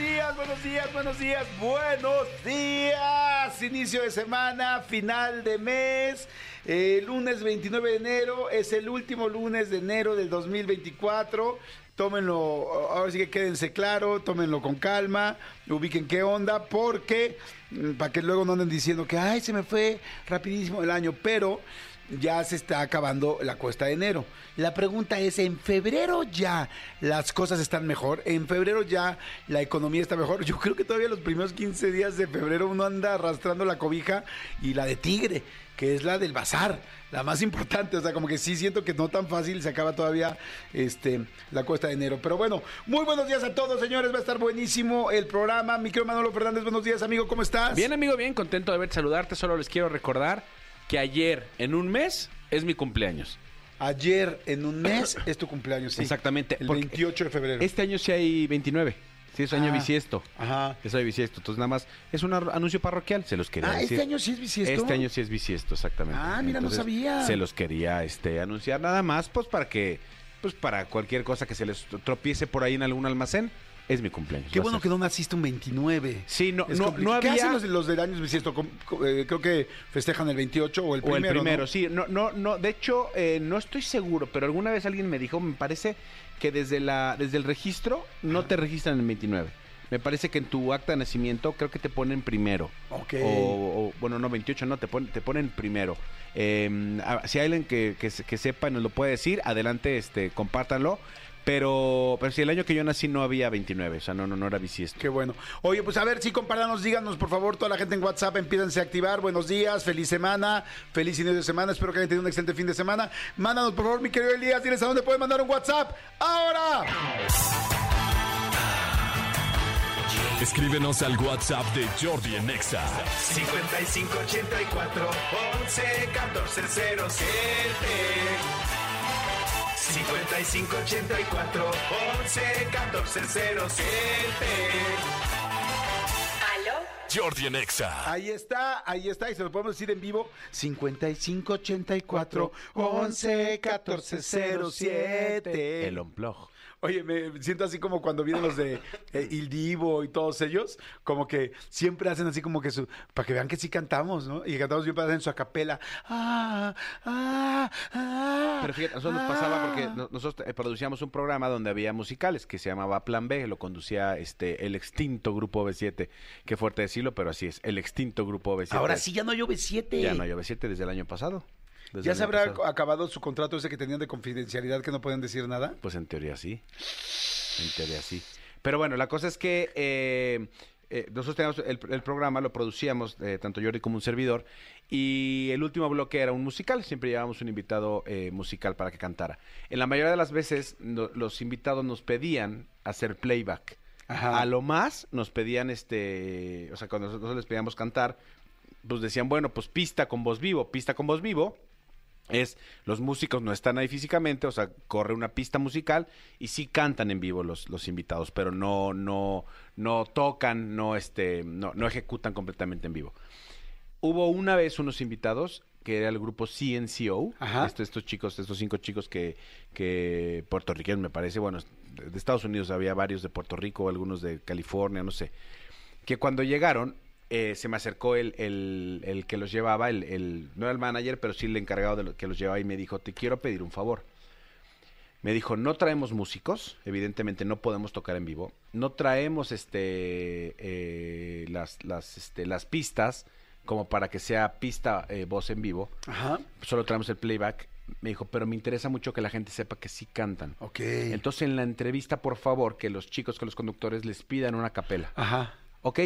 Días, buenos días, buenos días, buenos días. Inicio de semana, final de mes. eh, lunes 29 de enero es el último lunes de enero del 2024. Tómenlo, ahora sí que quédense claro, tómenlo con calma, ubiquen qué onda, porque mm, para que luego no anden diciendo que ay se me fue rapidísimo el año, pero ya se está acabando la cuesta de enero. La pregunta es, ¿en febrero ya las cosas están mejor? ¿En febrero ya la economía está mejor? Yo creo que todavía los primeros 15 días de febrero uno anda arrastrando la cobija y la de tigre, que es la del bazar, la más importante. O sea, como que sí siento que no tan fácil se acaba todavía este, la cuesta de enero. Pero bueno, muy buenos días a todos, señores. Va a estar buenísimo el programa. Mi querido Manolo Fernández, buenos días, amigo. ¿Cómo estás? Bien, amigo, bien, contento de verte saludarte. Solo les quiero recordar que ayer, en un mes, es mi cumpleaños. Ayer en un mes es tu cumpleaños, sí. Exactamente, El porque 28 de febrero. Este año sí hay 29. Sí, es año Ah, bisiesto. Ajá. Es año bisiesto. Entonces, nada más, es un ar- anuncio parroquial. Se los quería Ah, decir. ¿este año sí es bisiesto? Este año sí es bisiesto, exactamente. Ah, mira, no sabía. Se los quería este, anunciar nada más, pues para que, pues para cualquier cosa que se les tropiece por ahí en algún almacén, es mi cumpleaños. Qué Va a bueno ser. que no naciste un 29. Sí, no, Es no, complicado. no ¿Qué hacen los, los del año bisiesto? Com- co- eh, creo que festejan el 28 o el O primero. el primero, ¿no? sí. No, no, no. De hecho, eh, no estoy seguro, pero alguna vez alguien me dijo, me parece que desde la, desde el registro no te registran en el 29. Me parece que en tu acta de nacimiento creo que te ponen primero. Ok. O, o, bueno, no, 28 no, te ponen, te ponen primero. Eh, a- si hay alguien que, que, se- que sepa y nos lo puede decir, adelante, este, compártanlo. Pero, pero si el año que yo nací no había 29, o sea, no, no, no era bisiesto. Qué bueno. Oye, pues a ver, sí, compárdanos, díganos, por favor, toda la gente en WhatsApp, empídense a activar. Buenos días, feliz semana, feliz inicio de semana. Espero que hayan tenido un excelente fin de semana. Mándanos, por favor, mi querido Elías, diles a dónde pueden mandar un WhatsApp. ¡Ahora! Escríbenos al WhatsApp de Jordi en Exa. 5584 11 14 07 5584 11 14 07 ¿Aló? Jordi en Exa. Ahí está, ahí está, y se lo podemos decir en vivo. 5584 11 14 07. El Unplug. Oye, me siento así como cuando vienen los de eh, Il Divo y todos ellos, como que siempre hacen así como que su, para que vean que sí cantamos, ¿no? Y cantamos siempre hacen su acapela. Ah, ah, ah, Pero fíjate, nosotros nos pasaba porque no- nosotros eh, producíamos un programa donde había musicales que se llamaba Plan B, lo conducía este el extinto Grupo B7. Qué fuerte decirlo, pero así es, el extinto Grupo B7. Ahora sí ya no llueve 7. Ya no hay B7 desde el año pasado. ¿Ya se habrá pasado. acabado su contrato ese que tenían de confidencialidad que no pueden decir nada? Pues en teoría sí. En teoría sí. Pero bueno, la cosa es que eh, eh, nosotros teníamos el, el programa, lo producíamos, eh, tanto Jordi como un servidor, y el último bloque era un musical. Siempre llevábamos un invitado musical para que cantara. En la mayoría de las veces no- los invitados nos pedían hacer playback. Ajá. A lo más nos pedían, este, o sea, cuando nosotros les pedíamos cantar, pues decían, bueno, pues pista con voz vivo, pista con voz vivo es los músicos no están ahí físicamente, o sea, corre una pista musical y sí cantan en vivo los, los invitados, pero no, no, no tocan, no, este, no, no ejecutan completamente en vivo. Hubo una vez unos invitados que era el grupo CNCO, este- estos chicos, estos cinco chicos que, que puertorriqueños me parece, bueno, de Estados Unidos había varios de Puerto Rico, algunos de California, no sé, que cuando llegaron eh, se me acercó el, el- el que los llevaba, el, el- no era el manager, pero sí el encargado de lo que los llevaba y me dijo, te quiero pedir un favor. Me dijo, no traemos músicos, evidentemente no podemos tocar en vivo, no traemos este, eh, las, las, este, las pistas como para que sea pista eh, voz en vivo, Ajá. solo traemos el playback. Me dijo, pero me interesa mucho que la gente sepa que sí cantan. Ok. Entonces en la entrevista, por favor, que los chicos, que los conductores les pidan una capela. Ajá. Ok.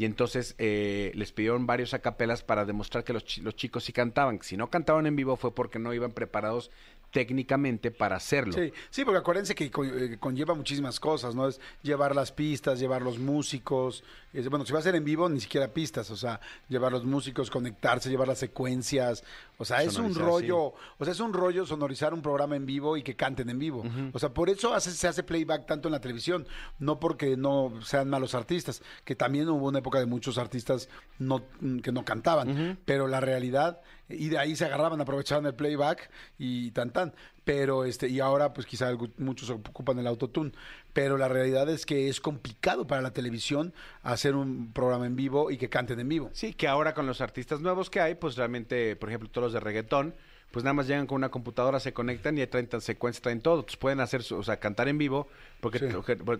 Y entonces eh, les pidieron varios acapelas para demostrar que los, los chicos sí cantaban. Si no cantaban en vivo fue porque no iban preparados técnicamente para hacerlo. Sí, sí, porque acuérdense que eh, conlleva muchísimas cosas, ¿no? Es llevar las pistas, llevar los músicos. es- bueno, si va a ser en vivo, ni siquiera pistas, o sea, llevar los músicos, conectarse, llevar las secuencias. O sea, es un rollo, o sea, es un rollo sonorizar un programa en vivo y que canten en vivo. O sea, por eso hace- se hace playback tanto en la televisión, no porque no sean malos artistas, que también hubo una época de muchos artistas no, que no cantaban, pero la realidad y de ahí se agarraban, aprovechaban el playback y tan tan. Pero este, y ahora pues quizá muchos ocupan el autotune. Pero la realidad es que es complicado para la televisión hacer un programa en vivo y que canten en vivo. Sí, que ahora con los artistas nuevos que hay, pues realmente, por ejemplo, todos los de reggaetón, pues nada más llegan con una computadora, se conectan y traen tan secuencias, traen todo. Entonces pueden hacer, su- o sea, cantar en vivo, porque Sí.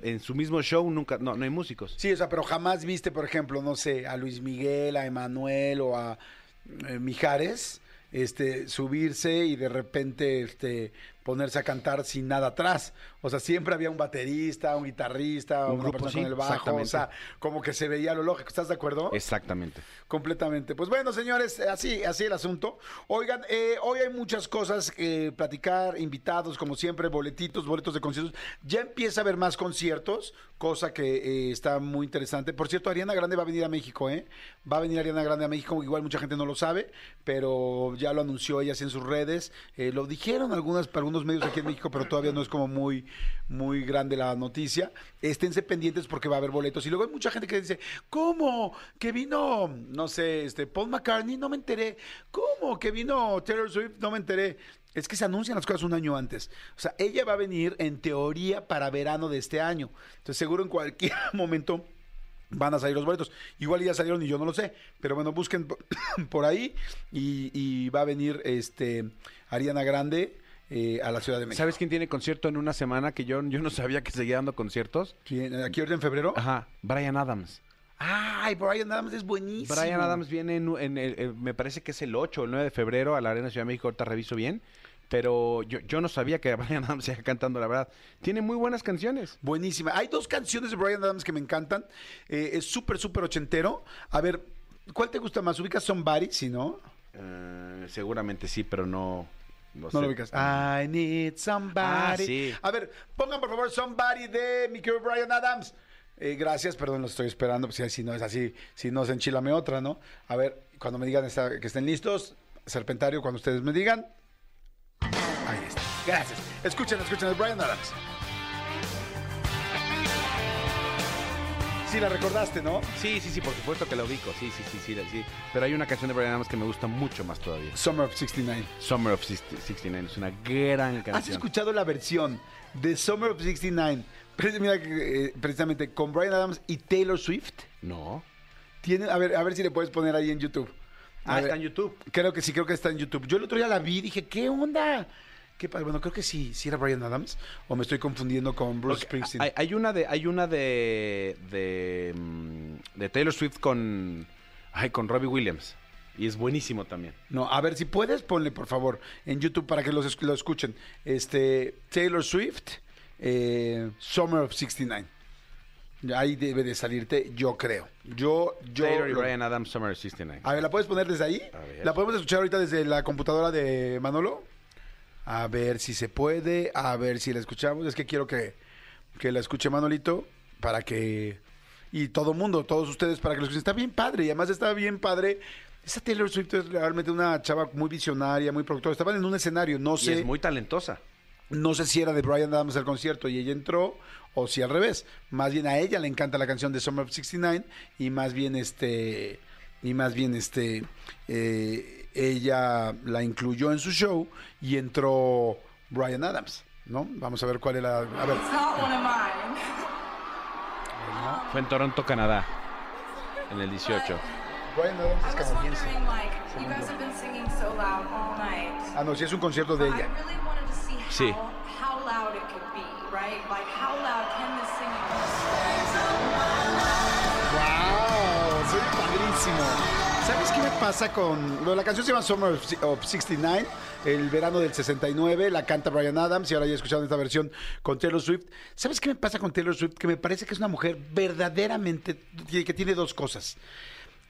en su mismo show nunca, no, no hay músicos. Sí, o sea, pero jamás viste, por ejemplo, no sé, a Luis Miguel, a Emanuel o a eh, Mijares, este, subirse y de repente este, ponerse a cantar sin nada atrás. O sea, siempre había un baterista, un guitarrista, Un una grupo, persona sí, con el bajo. O sea, como que se veía lo lógico. ¿Estás de acuerdo? Exactamente. Completamente. Pues bueno, señores, así, así el asunto. Oigan, eh, hoy hay muchas cosas que platicar, invitados, como siempre, boletitos, boletos de conciertos. Ya empieza a haber más conciertos, cosa que eh, está muy interesante. Por cierto, Ariana Grande va a venir a México, ¿eh? Va a venir Ariana Grande a México, igual mucha gente no lo sabe, pero ya lo anunció ella así en sus redes. Eh, lo dijeron algunas, algunos medios aquí en México, pero todavía no es como muy, muy grande la noticia. Esténse pendientes porque va a haber boletos. Y luego hay mucha gente que dice, ¿cómo? Que vino, no sé, este, Paul McCartney, no me enteré. ¿Cómo? Que vino Taylor Swift, no me enteré. Es que se anuncian las cosas un año antes. O sea, ella va a venir en teoría para verano de este año. Entonces, seguro en cualquier momento van a salir los boletos. Igual ya salieron y yo no lo sé. Pero bueno, busquen por, ahí y, y va a venir este Ariana Grande eh, a la Ciudad de México. ¿Sabes quién tiene concierto en una semana que yo, yo no sabía que seguía dando conciertos? ¿Quién? ¿Aquí ahorita en febrero? Ajá, Brian Adams. Ay, Brian Adams es buenísimo. Brian Adams viene en, en el- eh, me parece que es el 8 o el 9 de febrero a la Arena Ciudad de México, ahorita reviso bien, pero yo, yo no sabía que Brian Adams siga cantando, la verdad. Tiene muy buenas canciones. Buenísima. Hay dos canciones de Brian Adams que me encantan. Eh, es súper, súper ochentero. A ver, ¿cuál te gusta más? ¿Ubicas Somebody? Si no, seguramente sí, pero no... No, no sé. lo ubicas. I need somebody. Ah, sí. A ver, pongan por favor Somebody de mi querido Brian Adams. Eh, gracias, perdón, lo estoy esperando. Pues, si- no es así, si no se enchilame otra, ¿no? A ver, cuando me digan esta- que estén listos, Serpentario, cuando ustedes me digan. Ahí está. Gracias. Escuchen, escuchen, es Brian Adams. Sí, la recordaste, ¿no? Sí, sí, sí, por supuesto que la ubico. Sí, sí, sí, sí, sí. Pero hay una canción de Brian Adams que me gusta mucho más todavía. Summer of 69. Summer of 69 es una gran ¿Has canción. escuchado la versión de Summer of 69? Pre- Mira, eh, precisamente con Brian Adams y Taylor Swift. No. Tienen, a ver, a ver si le puedes poner ahí en YouTube. A Ah, ver, está en YouTube. Creo que sí, creo que está en YouTube. Yo el otro día la vi y dije, ¿qué onda? ¿Qué pa- Bueno, creo que sí, sí era Brian Adams. O me estoy confundiendo con Bruce Springsteen. Hay, hay una de, hay una de, de, mm, de Taylor Swift con, ay, con Robbie Williams. Y es buenísimo también. No, a ver, si puedes, ponle por favor en YouTube para que los, lo escuchen. Este, Taylor Swift, eh, Summer of 69. Ahí debe de salirte, yo creo. Yo, yo. Taylor y Brian Adams, Summer of 69. A ver, ¿la puedes poner desde ahí? A ver. ¿La podemos escuchar ahorita desde la computadora de Manolo? A ver si se puede, a ver si la escuchamos. Es que quiero que, que la escuche Manolito para que... Y todo mundo, todos ustedes para que lo escuchen. Está bien padre y además está bien padre. Esa Taylor Swift es realmente una chava muy visionaria, muy productora. Estaban en un escenario, no Y sé, es muy talentosa. no sé si era de Brian Adams el concierto y ella entró o si al revés. Más bien a ella le encanta la canción de Summer of 69 y más bien este y más bien este eh, ella la incluyó en su show y entró Brian Adams, ¿no? Vamos a ver cuál era. A ver, It's not one of mine. Fue en Toronto, Canadá. En el 18. Brian I Adams es was canadiense. wondering, like, you guys have been singing so loud all night. Ah, no, sí es un concierto de I ella. really wanted to see how, Sí. Pasa con.? La canción se llama Summer of si- of 69, el verano del 69, la canta Brian Adams y ahora ya escuchado esta versión con Taylor Swift. ¿Sabes qué me pasa con Taylor Swift? Que me parece que es una mujer verdaderamente. que tiene dos cosas.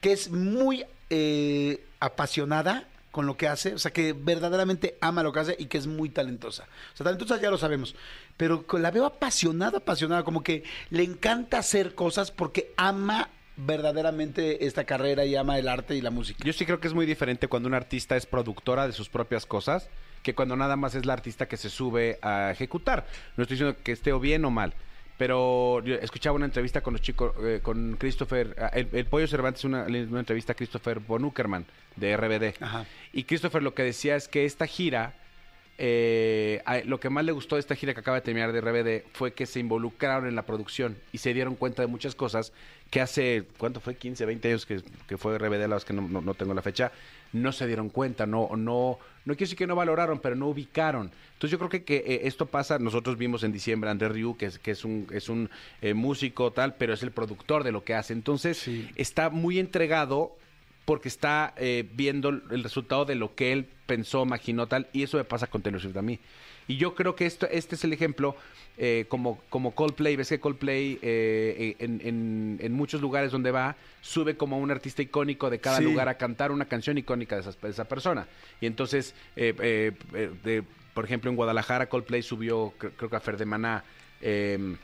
Que es muy eh, apasionada con lo que hace, o sea, que verdaderamente ama lo que hace y que es muy talentosa. O sea, talentosa ya lo sabemos, pero la veo apasionada, apasionada, como que le encanta hacer cosas porque ama verdaderamente esta carrera y ama el arte y la música. Yo sí creo que es muy diferente cuando una artista es productora de sus propias cosas que cuando nada más es la artista que se sube a ejecutar. No estoy diciendo que esté o bien o mal, Pero yo escuchaba una entrevista con los chicos, eh, con Christopher, ah, el, el Pollo Cervantes, una, una entrevista a Christopher von Uckerman de RBD. Ajá. Y Christopher lo que decía es que esta gira, eh, a- lo que más le gustó de esta gira que acaba de terminar de RBD fue que se involucraron en la producción y se dieron cuenta de muchas cosas que hace, ¿cuánto fue? 15, 20 años que, que fue RBD, la verdad es que no, no- no tengo la fecha, no se dieron cuenta, no, no, no quiero decir que no valoraron, pero no ubicaron. Entonces yo creo que, que, eh, esto pasa, nosotros vimos en diciembre a André Ryu, que es, que es un, es un eh, músico tal, pero es el productor de lo que hace. Entonces Sí. está muy entregado porque está eh, viendo el resultado de lo que él pensó, imaginó tal, y eso me pasa con Taylor Swift a mí. Y yo creo que esto, este es el ejemplo, eh, como, como Coldplay, ves que Coldplay eh, en, en- en muchos lugares donde va, sube como un artista icónico de cada Sí. lugar a cantar una canción icónica de, esas- de esa persona. Y entonces, eh, eh, eh, de- por ejemplo, en Guadalajara Coldplay subió, cre- creo que a Fer de Maná, eh,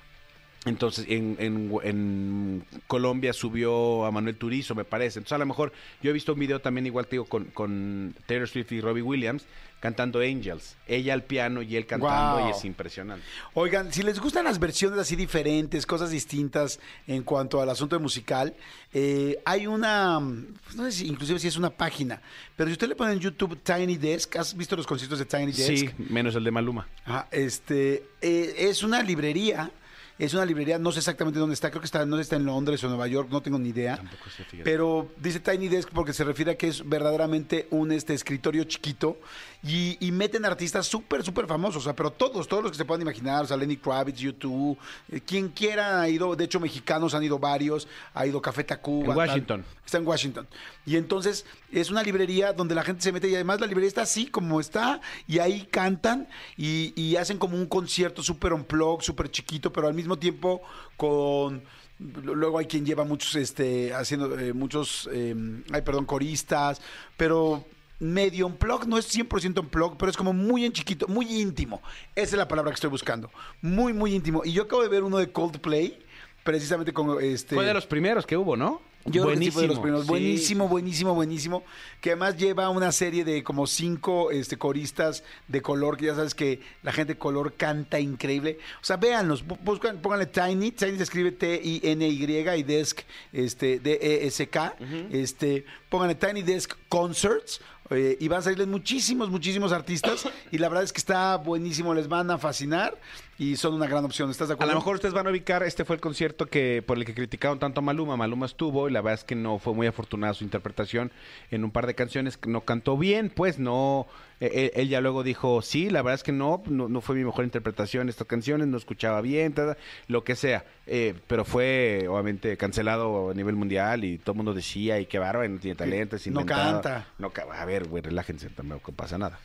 entonces, en, en- en Colombia subió a Manuel Turizo, me parece. Entonces, a lo mejor yo he visto un video también, igual te digo, con, con Taylor Swift y Robbie Williams cantando Angels. Ella al piano y él cantando, y es impresionante. Oigan, si les gustan las versiones así diferentes, cosas distintas en cuanto al asunto de musical, eh, hay una, no sé si inclusive si es una página, pero si usted le pone en YouTube Tiny Desk, ¿has visto los conciertos de Tiny Desk? Sí, menos el de Maluma. Ajá, este, eh, es una librería, es una librería, no sé exactamente dónde está, creo que está, no está en Londres o Nueva York, no tengo ni idea. Tampoco sé, fíjate. Pero dice Tiny Desk porque se refiere a que es verdaderamente un este escritorio chiquito y, y meten artistas súper, súper famosos, o sea, pero todos, todos los que se puedan imaginar, o sea, Lenny Kravitz, YouTube, eh, quien quiera ha ido, de hecho mexicanos han ido varios, ha ido Café Tacuba. En tal. Washington. Está en Washington. Y entonces es una librería donde la gente se mete y además la librería está así como está y ahí cantan y, y hacen como un concierto súper unplug, súper chiquito, pero al mismo tiempo con... Luego hay quien lleva muchos, este, haciendo eh, muchos, eh, ay, perdón, coristas, pero medio unplug, no es 100% unplug, pero es como muy en chiquito, muy íntimo. Esa es la palabra que estoy buscando. Muy, muy íntimo. Y yo acabo de ver uno de Coldplay, precisamente con este... Fue de los primeros que hubo, ¿no? Yo fue de los primeros. sí. Buenísimo, buenísimo, buenísimo. Que además lleva una serie de como cinco este, coristas de color, que ya sabes que la gente de color canta increíble. O sea, véanlos, bu- buscan, pónganle Tiny, Tiny se escribe T-I-N-Y y Desk, este, D-E-S-K. Este, pónganle Tiny Desk Concerts. eh, y van a salirles muchísimos, muchísimos artistas. Y la verdad es que está buenísimo, les van a fascinar y son una gran opción. ¿Estás de A acuerdo? lo mejor ustedes van a ubicar, este fue el concierto que por el que criticaron tanto a Maluma. Maluma estuvo y la verdad es que no fue muy afortunada su interpretación en un par de canciones. que No cantó bien, pues no. eh, él ya luego dijo, sí, la verdad es que no, no, no fue mi mejor interpretación en estas canciones, no escuchaba bien, tada, lo que sea. Eh, pero fue obviamente cancelado a nivel mundial y todo el mundo decía, y qué bárbaro, no tiene talento, es No inventado". canta. No, a ver, güey, relájense, tampoco pasa nada.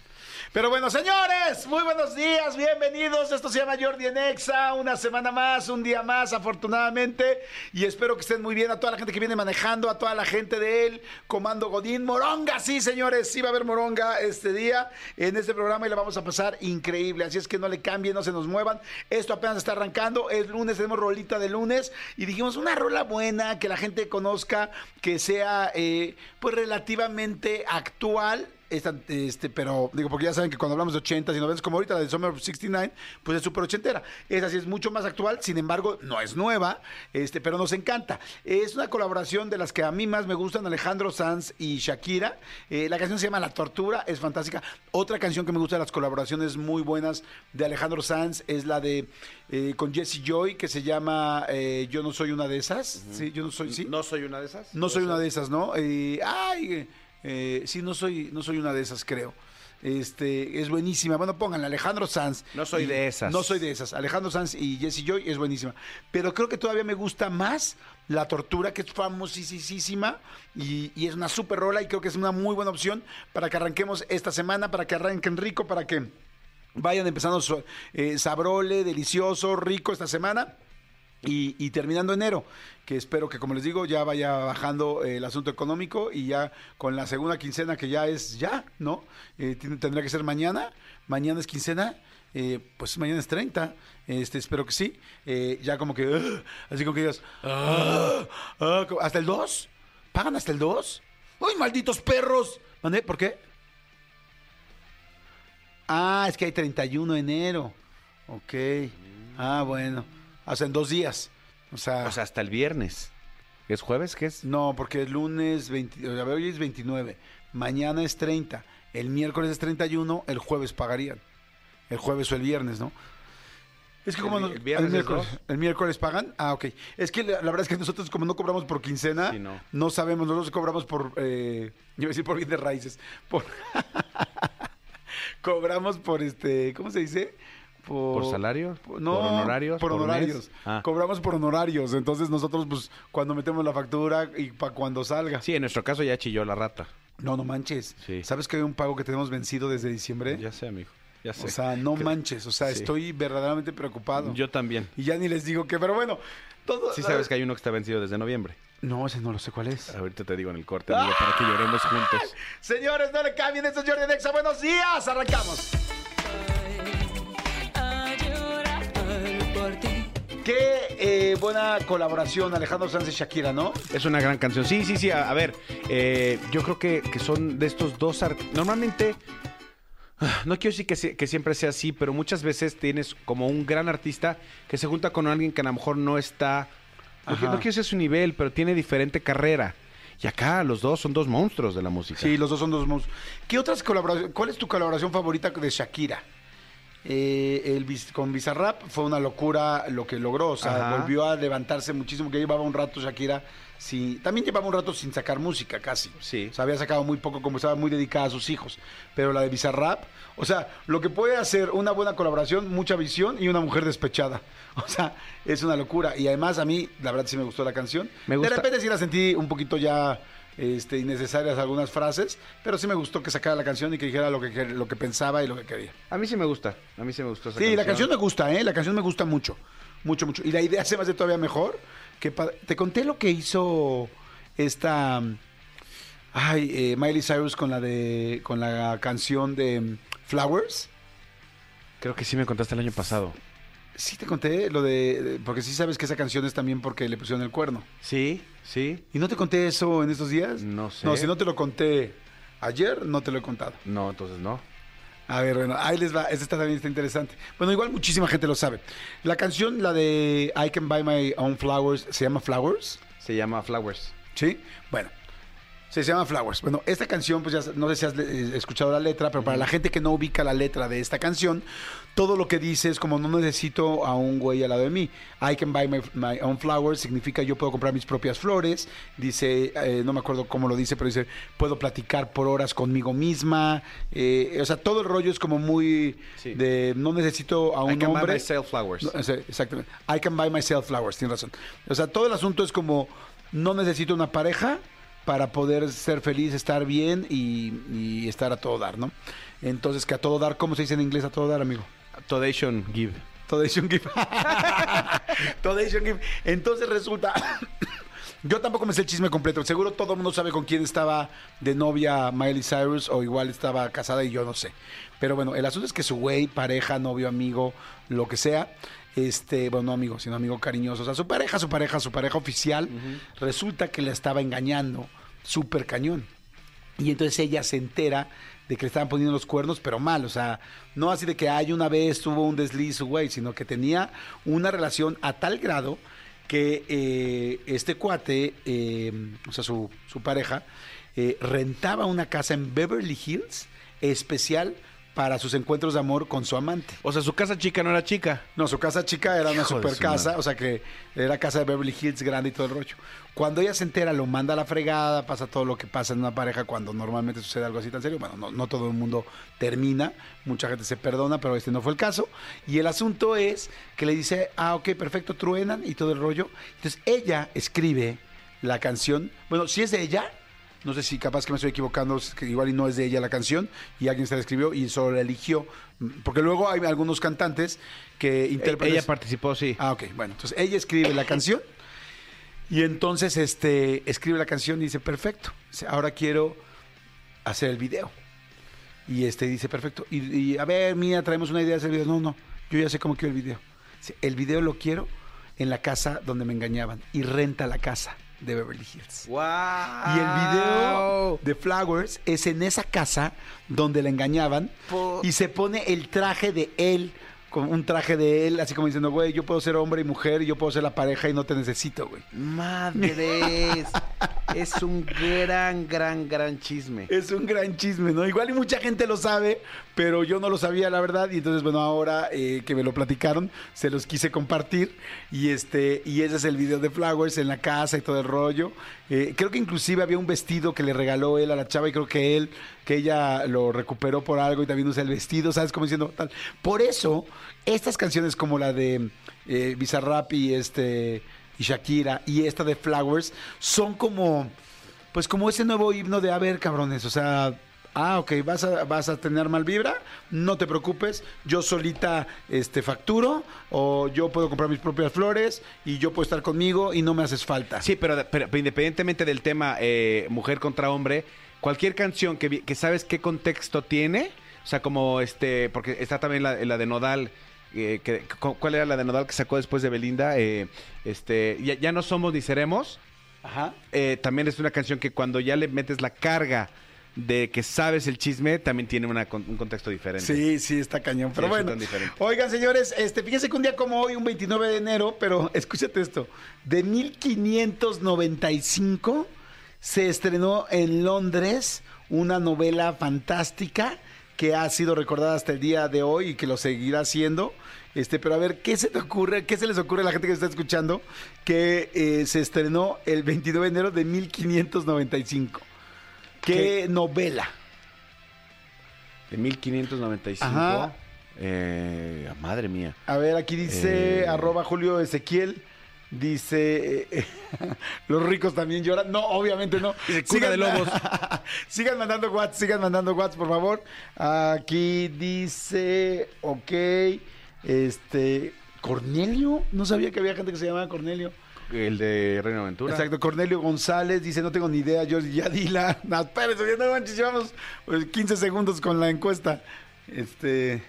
Pero bueno, señores, muy buenos días, bienvenidos. Esto se llama Jordi en Exa, una semana más, un día más, afortunadamente. Y espero que estén muy bien a toda la gente que viene manejando, a toda la gente de él, Comando Godín, Moronga, sí, señores, sí va a haber Moronga este día en este programa y la vamos a pasar increíble. Así es que no le cambien, no se nos muevan. Esto apenas está arrancando, es lunes, tenemos rolita de lunes y dijimos una rola buena que la gente conozca, que sea eh, pues relativamente actual esta, este, pero digo, porque ya saben que cuando hablamos de 80 y 90, como ahorita la de Summer of 69, pues es súper ochentera. Esa sí es mucho más actual, sin embargo, no es nueva, este, pero nos encanta. Es una colaboración de las que a mí más me gustan, Alejandro Sanz y Shakira. Eh, la canción se llama La Tortura, es fantástica. Otra canción que me gusta de las colaboraciones muy buenas de Alejandro Sanz es la de eh, con Jesse Joy, que se llama eh, Yo no soy una de esas. Sí, yo no soy, sí. ¿No soy una de esas? No soy una de esas, ¿no? Ay, eh, sí, no soy, no soy una de esas, creo. Este, es buenísima. Bueno, pónganle Alejandro Sanz. No soy Y- de esas. No soy de esas. Alejandro Sanz y Jesse Joy es buenísima. Pero creo que todavía me gusta más La Tortura, que es famosísima y, y es una super rola y creo que es una muy buena opción para que arranquemos esta semana, para que arranquen rico, para que vayan empezando su- eh, sabrole, delicioso, rico esta semana. Y, y terminando enero, que espero que, como les digo, ya vaya bajando eh, el asunto económico y ya con la segunda quincena, que ya es ya, ¿no? Eh, tendrá que ser mañana. Mañana es quincena. eh, pues mañana es 30. Este, espero que sí. Eh, ya como que, ugh, así como que digas, "Ah, ah", como- ¿hasta el 2? ¿Pagan hasta el 2? ¡Ay, malditos perros! ¿Mandé? ¿Por qué? Ah, es que hay 31 de enero. Ok. Ah, bueno. O sea, en dos días. O sea, O sea, hasta el viernes. ¿Es jueves? ¿Qué es? no, porque el lunes 20, a ver, hoy es 29, mañana es 30, el miércoles es 31, el jueves pagarían. El jueves o el viernes, ¿no? Es que El como vi- no- el viernes miércoles, el miércoles pagan. Ah, ok. Es que la, la verdad es que nosotros como no cobramos por quincena, Sí, no. no. sabemos, nosotros cobramos por, eh, yo iba a decir por bien de raíces, por cobramos por este, ¿cómo se dice? ¿Por salario? por- no, ¿Por honorarios? Por, honorarios. Ah. Cobramos por honorarios. Entonces nosotros, pues, cuando metemos la factura y para cuando salga. Sí, en nuestro caso ya chilló la rata. No, no manches. Sí. ¿Sabes que hay un pago que tenemos vencido desde diciembre? Ya sé, amigo. Ya sé. o sea, no manches. O sea, Sí. estoy verdaderamente preocupado. Yo también. Y ya ni les digo que, pero bueno, todo. Sí sabes que hay uno que está vencido desde noviembre. No, ese no lo sé cuál es. Ahorita te digo en el corte, amigo, para que lloremos juntos. Señores, no le cambien. Esto es Jordi Nexa. Buenos días. Arrancamos. Qué eh, buena colaboración, Alejandro Sanz y Shakira, ¿no? Es una gran canción. Sí, sí, sí. A, a ver, eh, yo creo que, que son de estos dos art- Normalmente, ah, no quiero decir que, que siempre sea así, pero muchas veces tienes como un gran artista que se junta con alguien que a lo mejor no está. No, no quiero decir su nivel, pero tiene diferente carrera. Y acá los dos son dos monstruos de la música. Sí, los dos son dos monstruos. ¿Qué otras colaboraciones? ¿Cuál es tu colaboración favorita de Shakira? Eh, el, con Bizarrap fue una locura lo que logró. O sea, Ajá. volvió a levantarse muchísimo. Que llevaba un rato Shakira. Sí, también llevaba un rato sin sacar música, casi. Sí. O sea, había sacado muy poco, como estaba muy dedicada a sus hijos. Pero la de Bizarrap, o sea, lo que puede hacer una buena colaboración, mucha visión y una mujer despechada. O sea, es una locura. Y además, a mí, la verdad, sí me gustó la canción. Me gusta- De repente sí la sentí un poquito ya este, innecesarias algunas frases, pero sí me gustó que sacara la canción y que dijera lo que, lo que pensaba y lo que quería. A mí sí me gusta. A mí sí me gustó esa Sí, la canción me gusta, ¿eh? La canción me gusta mucho, mucho, mucho. Y la idea se me hace todavía mejor. Que Te conté lo que hizo esta... Ay, eh, Miley Cyrus con la de con la canción de mm, Flowers. Creo que sí me contaste el año pasado. Sí te conté lo de, de- porque sí sabes que esa canción es también porque le pusieron el cuerno. Sí, sí. ¿Y no te conté eso en estos días? No sé. No, si no te lo conté ayer, no te lo he contado. No, entonces no. A ver, bueno, ahí les va. Esta también está interesante. Bueno, igual muchísima gente lo sabe. La canción, la de I Can Buy My Own Flowers, ¿se llama Flowers? Se llama Flowers. ¿Sí? Bueno, se llama Flowers. Bueno, esta canción, pues ya no sé si has eh, escuchado la letra, pero para la gente que no ubica la letra de esta canción, todo lo que dice es como no necesito a un güey al lado de mí. I can buy my, my own flowers significa yo puedo comprar mis propias flores. Dice, eh, no me acuerdo cómo lo dice, pero dice, puedo platicar por horas conmigo misma. Eh, o sea, todo el rollo es como muy Sí. de no necesito a un I can buy hombre. myself flowers. No, exactamente. I can buy myself flowers, tienes razón. O sea, todo el asunto es como no necesito una pareja para poder ser feliz, estar bien y, y estar a todo dar, ¿no? Entonces, que a todo dar, ¿cómo se dice en inglés a todo dar, amigo? Todation Give. Todation give. Todation give. Entonces resulta. Yo tampoco me sé el chisme completo. Seguro todo el mundo sabe con quién estaba de novia Miley Cyrus o igual estaba casada y yo no sé. Pero bueno, el asunto es que su güey, pareja, novio, amigo, lo que sea, este, bueno, no amigo, sino amigo cariñoso, o sea, su pareja, su pareja, su pareja oficial, resulta que la estaba engañando súper cañón. Y entonces ella se entera de que le estaban poniendo los cuernos, pero mal, o sea, no así de que hay una vez tuvo un desliz güey, sino que tenía una relación a tal grado que eh, este cuate, eh, o sea, su, su pareja, eh, rentaba una casa en Beverly Hills especial para sus encuentros de amor con su amante. O sea, su casa chica no era chica. No, su casa chica era una Hijo super su casa, o sea que era casa de Beverly Hills grande y todo el rollo. Cuando ella se entera, lo manda a la fregada, pasa todo lo que pasa en una pareja cuando normalmente sucede algo así tan serio. Bueno, no, no todo el mundo termina, mucha gente se perdona, pero este no fue el caso. Y el asunto es que le dice, ah, ok, perfecto, truenan y todo el rollo. Entonces ella escribe la canción, bueno, si es de ella, no sé si capaz que me estoy equivocando, que igual y no es de ella la canción, y alguien se la escribió y solo la eligió. Porque luego hay algunos cantantes que interpretan. Ella participó, sí. Ah, ok, bueno, entonces ella escribe la canción y entonces este escribe la canción y dice, perfecto, ahora quiero hacer el video. Y este dice, perfecto, y, y, a ver, mía, traemos una idea de hacer el video. No, no, yo ya sé cómo quiero el video. El video lo quiero en la casa donde me engañaban y renta la casa de Beverly Hills. ¡Wow! Y el video de Flowers es en esa casa donde la engañaban y se pone el traje de él con un traje de él, así como diciendo, güey, yo puedo ser hombre y mujer, yo puedo ser la pareja y no te necesito, güey. Madres. es un gran, gran, gran chisme. Es un gran chisme, ¿no? Igual y mucha gente lo sabe, pero yo no lo sabía, la verdad. Y entonces, bueno, ahora eh, que me lo platicaron, se los quise compartir. Y este, y ese es el video de Flowers en la casa y todo el rollo. Eh, creo que inclusive había un vestido que le regaló él a la chava y creo que él, que ella lo recuperó por algo y también usa el vestido, ¿sabes? Como diciendo tal. Por eso, estas canciones como la de eh, Bizarrap y este y Shakira y esta de Flowers son como pues como ese nuevo himno de a ver cabrones, o sea, ah, ok, vas a, vas a tener mal vibra, no te preocupes, yo solita este facturo o yo puedo comprar mis propias flores y yo puedo estar conmigo y no me haces falta. Sí, pero, independientemente del tema eh, mujer contra hombre, cualquier canción que, sabes qué contexto tiene, o sea, como este, porque está también la, la de Nodal. eh, que, ¿Cuál era la de Nodal que sacó después de Belinda? Eh, este, ya, ya no somos ni seremos. Ajá. Eh, también es una canción que cuando ya le metes la carga de que sabes el chisme, también tiene una un contexto diferente. Sí, sí, está cañón. Pero Sí, bueno, oigan, señores, este, fíjense que un día como hoy, un 29 de enero, pero escúchate esto, de 1595 se estrenó en Londres una novela fantástica que ha sido recordada hasta el día de hoy y que lo seguirá siendo. Este, pero a ver, ¿qué se te ocurre? ¿Qué se les ocurre a la gente que está escuchando? Que eh, se estrenó el 29 de enero de 1595. ¿Qué, ¿Qué? novela? De 1595. Ajá. eh, madre mía. A ver, aquí dice Eh. arroba Julio Ezequiel. Dice, eh, los ricos también lloran. No, obviamente no. Cuna de lobos. sigan mandando WhatsApp, sigan mandando WhatsApp, por favor. Aquí dice, ok, este, Cornelio. No sabía que había gente que se llamaba Cornelio. El de Reino Aventura. Exacto, Cornelio González dice, no tengo ni idea, yo ya di la... No, espérense, no manches, llevamos pues, 15 segundos con la encuesta. Este...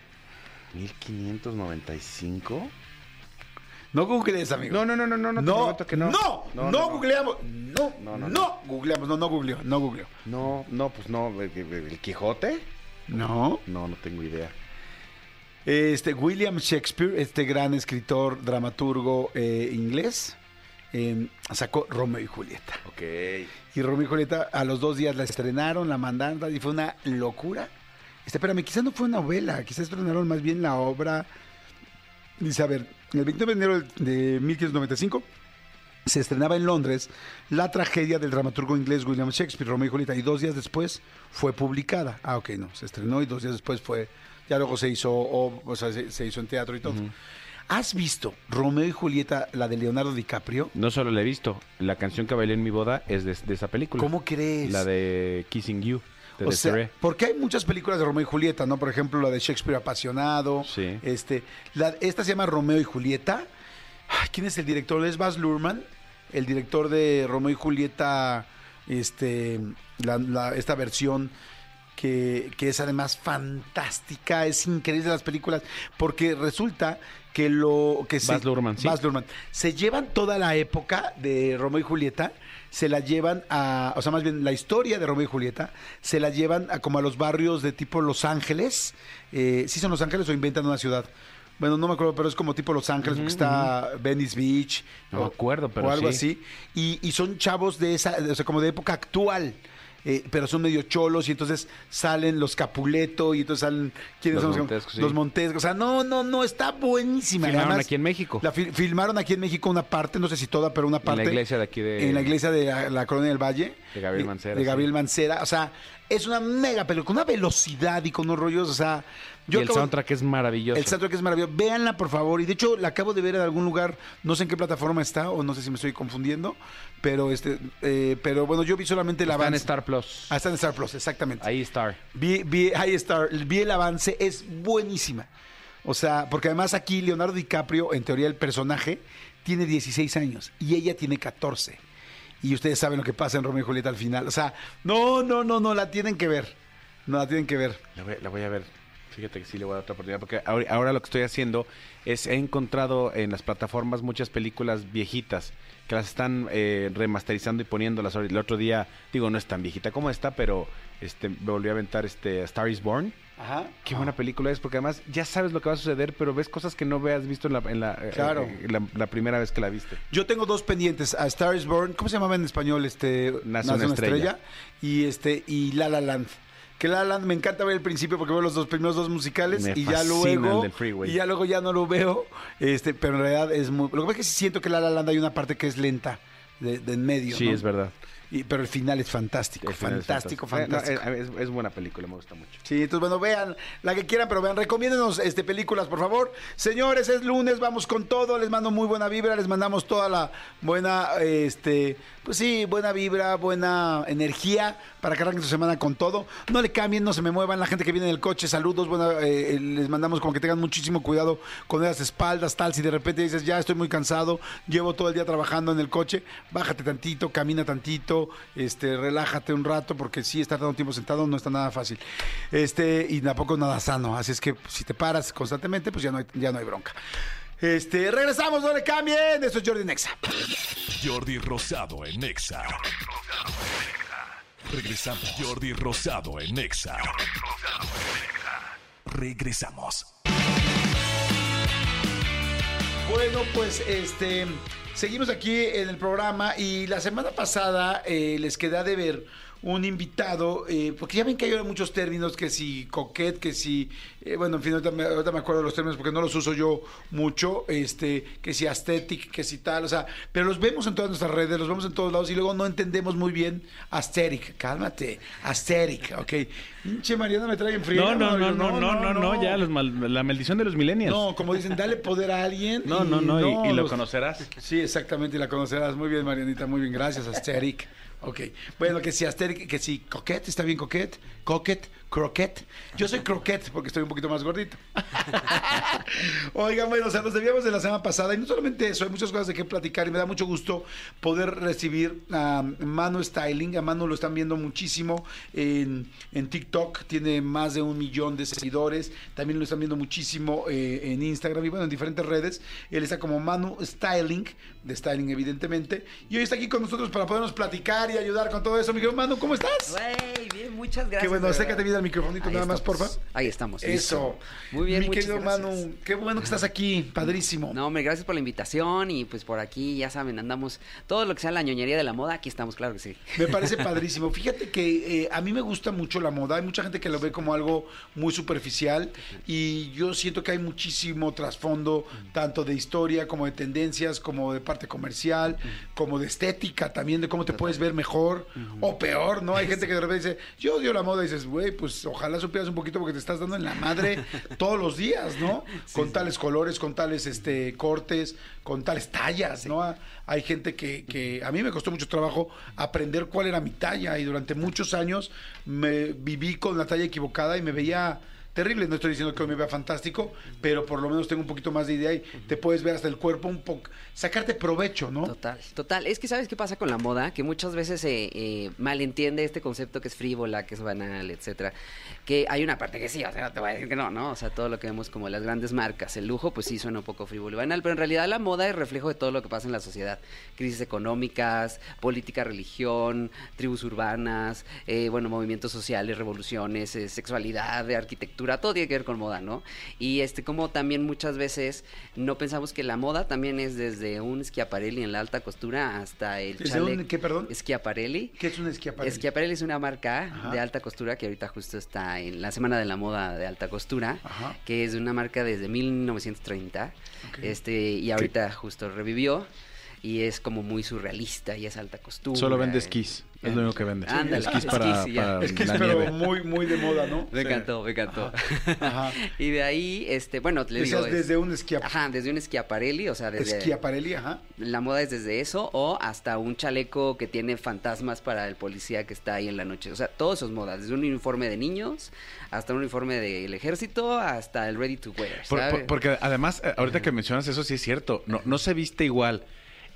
1595. No googlees, amigo. No, no, no, no, no, no, no, que no. no, no, No, no, no. googleamos, no, No, no, no, no. googleamos, no, no googleó, no googleó. No, no, pues no. ¿El, el- el Quijote? No. No, no tengo idea. Este, William Shakespeare, este gran escritor, dramaturgo eh, inglés, eh, sacó Romeo y Julieta. Ok. Y Romeo y Julieta a los dos días la estrenaron, la mandaron y fue una locura. Este, espérame, quizás no fue una novela, quizás estrenaron más bien la obra. Dice, a ver, el 29 de enero de 1595 se estrenaba en Londres la tragedia del dramaturgo inglés William Shakespeare, Romeo y Julieta, y dos días después fue publicada. Ah, ok, no, se estrenó y dos días después fue, ya luego se hizo, o, o sea, se, se hizo en teatro y todo. ¿Has visto Romeo y Julieta, la de Leonardo DiCaprio? No solo la he visto. La canción que bailé en mi boda es de, de esa película. ¿Cómo crees? La de Kissing You. De O sea, Desiree. porque hay muchas películas de Romeo y Julieta, ¿no? Por ejemplo, la de Shakespeare apasionado. Sí. Este, la- esta se llama Romeo y Julieta. ¿Quién es el director? Es Baz Luhrmann, el director de Romeo y Julieta, este, la- la- esta versión que, que es además fantástica, es increíble las películas, porque resulta que lo que se, Baz Luhrmann, sí. Baz Luhrmann. se llevan toda la época de Romeo y Julieta, se la llevan a, o sea, más bien la historia de Romeo y Julieta, se la llevan a como a los barrios de tipo Los Ángeles, eh, ¿sí son Los Ángeles o inventan una ciudad? Bueno, no me acuerdo, pero es como tipo Los Ángeles, porque está Venice Beach. No me acuerdo, pero O algo sí. así. Y, y son chavos de esa, o sea, como de época actual. Eh, pero son medio cholos y entonces salen los Capuleto y entonces salen ¿quiénes Los son? Montescos, sí. los Montescos. O sea, no, no, no, está buenísima. Filmaron Además, aquí en México. La fil- filmaron aquí en México una parte, no sé si toda, pero una En parte. la iglesia de aquí de... En la iglesia de la, la Colonia del Valle. De Gabriel Mancera, De Gabriel sí. Mancera. O sea, es una mega película, con una velocidad y con unos rollos, o sea... y el acabo- soundtrack es maravilloso. el soundtrack es maravilloso. Véanla, por favor. Y de hecho, la acabo de ver en algún lugar. No sé en qué plataforma está o no sé si me estoy confundiendo. Pero este, eh, pero bueno, yo vi solamente el Está en avance. Star Plus. Ah, está en Star Plus, exactamente. Ahí Star. Vi, vi, ahí está, vi el avance, es buenísima. O sea, porque además aquí Leonardo DiCaprio, en teoría el personaje, tiene 16 años y ella tiene 14. Y ustedes saben lo que pasa en Romeo y Julieta al final. O sea, no, no, no, no, la tienen que ver. No la tienen que ver. La voy, la voy a ver. Fíjate que sí le voy a dar otra oportunidad porque ahora, ahora lo que estoy haciendo es he encontrado en las plataformas muchas películas viejitas que las están eh, remasterizando y poniéndolas. El otro día, digo, no es tan viejita como esta, pero este me volví a aventar este Star is Born. Ajá. Qué buena película es, porque además ya sabes lo que va a suceder, pero ves cosas que no veas visto en la, en la, eh, Claro. eh, la- la primera vez que la viste. Yo tengo dos pendientes, A Star is Born, ¿cómo se llamaba en español? Este, Nace una estrella. y este y La La Land. Que La La Land me encanta ver el principio porque veo los dos primeros dos musicales Me y ya luego del Freeway. y ya luego ya no lo veo, este, pero en realidad es muy Lo que pasa es que siento que La La Land hay una parte que es lenta de, de en medio, Sí, ¿no? es verdad. Y- pero el final es fantástico, El final es fantástico, fantástico. Eh, no, es, es buena película, me gusta mucho. Sí, entonces bueno, vean la que quieran, pero vean, recomiéndenos este, películas, por favor. Señores, es lunes, vamos con todo, les mando muy buena vibra, les mandamos toda la buena, este, pues sí, buena vibra, buena energía para que arranquen su semana con todo. No le cambien, no se me muevan, la gente que viene en el coche, saludos, buena, eh, les mandamos como que tengan muchísimo cuidado con las espaldas, tal, si de repente dices, ya estoy muy cansado, llevo todo el día trabajando en el coche, bájate tantito, camina tantito, este, relájate un rato, porque sí, estar tanto tiempo sentado no está nada fácil. Este, y tampoco nada sano. Así es que si te paras constantemente, pues ya no hay, ya no hay bronca. Este, regresamos, no le cambien. Esto es Jordi Nexa. Jordi Rosado en Nexa. Regresamos. Jordi Rosado en Nexa. Regresamos. Bueno, pues este seguimos aquí en el programa y la semana pasada eh, les quedé de ver un invitado, eh, porque ya ven que hay muchos términos, que si coquet, que si, eh, bueno, en fin, ahorita me, ahorita me acuerdo de los términos porque no los uso yo mucho, este, que si aesthetic, que si tal, o sea, pero los vemos en todas nuestras redes, los vemos en todos lados y luego no entendemos muy bien aesthetic, cálmate, aesthetic, ok. Pinche Mariana me trae en frío. No, no, no, no, no, no, no, ya los mal- la maldición de los millennials. No, como dicen, dale poder a alguien. No, no, no, y- y lo los- conocerás. Sí, exactamente, y la conocerás. Muy bien, Marianita, muy bien, gracias, Asterix. Ok, bueno, que si Asterix, que si Coquette, ¿está bien Coquette? Coquette, Croquette. Yo soy Croquette porque estoy un poquito más gordito. Oigan, bueno, o sea, nos debíamos de la semana pasada y no solamente eso, hay muchas cosas de qué platicar y me da mucho gusto poder recibir a Manu Styling. A Manu lo están viendo muchísimo en, en TikTok, tiene más de un millón de seguidores. También lo están viendo muchísimo eh, en Instagram y bueno, en diferentes redes. Él está como Manu Styling, de Styling evidentemente. Y hoy está aquí con nosotros para podernos platicar y ayudar con todo eso. Mi querido Manu, ¿cómo estás? Güey, bien, muchas gracias. Qué bueno, acércate bien al microfonito Ahí nada más, porfa. Ahí estamos. Eso. listo. Muy bien, Mi querido gracias. Manu, qué bueno que estás aquí, padrísimo. No, hombre, gracias por la invitación y pues por aquí, ya saben, andamos todo lo que sea la ñoñería de la moda, aquí estamos, claro que sí. Me parece padrísimo. Fíjate que eh, a mí me gusta mucho la moda. Hay mucha gente que lo ve como algo muy superficial y yo siento que hay muchísimo trasfondo, tanto de historia como de tendencias, como de parte comercial, como de estética también, de cómo te puedes ver mejor o peor, ¿no? Hay gente que de repente dice, yo odio la moda dices, güey, pues ojalá supieras un poquito porque te estás dando en la madre todos los días, ¿no? con tales colores, con tales este cortes, con tales tallas, ¿no? Hay gente que, que a mí me costó mucho trabajo aprender cuál era mi talla y durante muchos años me viví con la talla equivocada y me veía terrible. No estoy diciendo que hoy me vea fantástico, pero por lo menos tengo un poquito más de idea y te puedes ver hasta el cuerpo un poco, sacarte provecho, ¿no? Total, total. Es que sabes qué pasa con la moda, que muchas veces se eh, malentiende este concepto que es frívola, que es banal, etcétera. Que hay una parte que sí, o sea, no te voy a decir que no, ¿no? O sea, todo lo que vemos como las grandes marcas, el lujo, pues sí suena un poco frívolo y banal, pero en realidad la moda es reflejo de todo lo que pasa en la sociedad. Crisis económicas, política, religión, tribus urbanas, eh, bueno, movimientos sociales, revoluciones, eh, sexualidad, de arquitectura, todo tiene que ver con moda, ¿no? Y este, como también muchas veces no pensamos que la moda también es desde un Schiaparelli en la alta costura hasta el ¿Desde chale. un qué, perdón? Schiaparelli. ¿Qué es un esquiaparelli? Schiaparelli es una marca Ajá. de alta costura que ahorita justo está en la Semana de la Moda de Alta Costura, Ajá. que es una marca desde 1930. Ok. Este, y ahorita justo revivió y es como muy surrealista y es alta costura. Solo vende eh, esquís. Es lo único que vende. Ándale, esquís para, esquís para Es que es la pero nieve. muy, muy de moda, ¿no? Me encantó, me encantó. Ajá. y de ahí, este, bueno, le digo. es- desde un esquiap- Ajá, desde un Schiaparelli, o sea, desde. esquiaparelli, ajá. La moda es desde eso o hasta un chaleco que tiene fantasmas para el policía que está ahí en la noche. O sea, todos esos modas, desde un uniforme de niños hasta un uniforme del ejército hasta el ready to wear. Por- ¿sabe? por- porque además, eh, ahorita que mencionas eso, sí es cierto. No, no se viste igual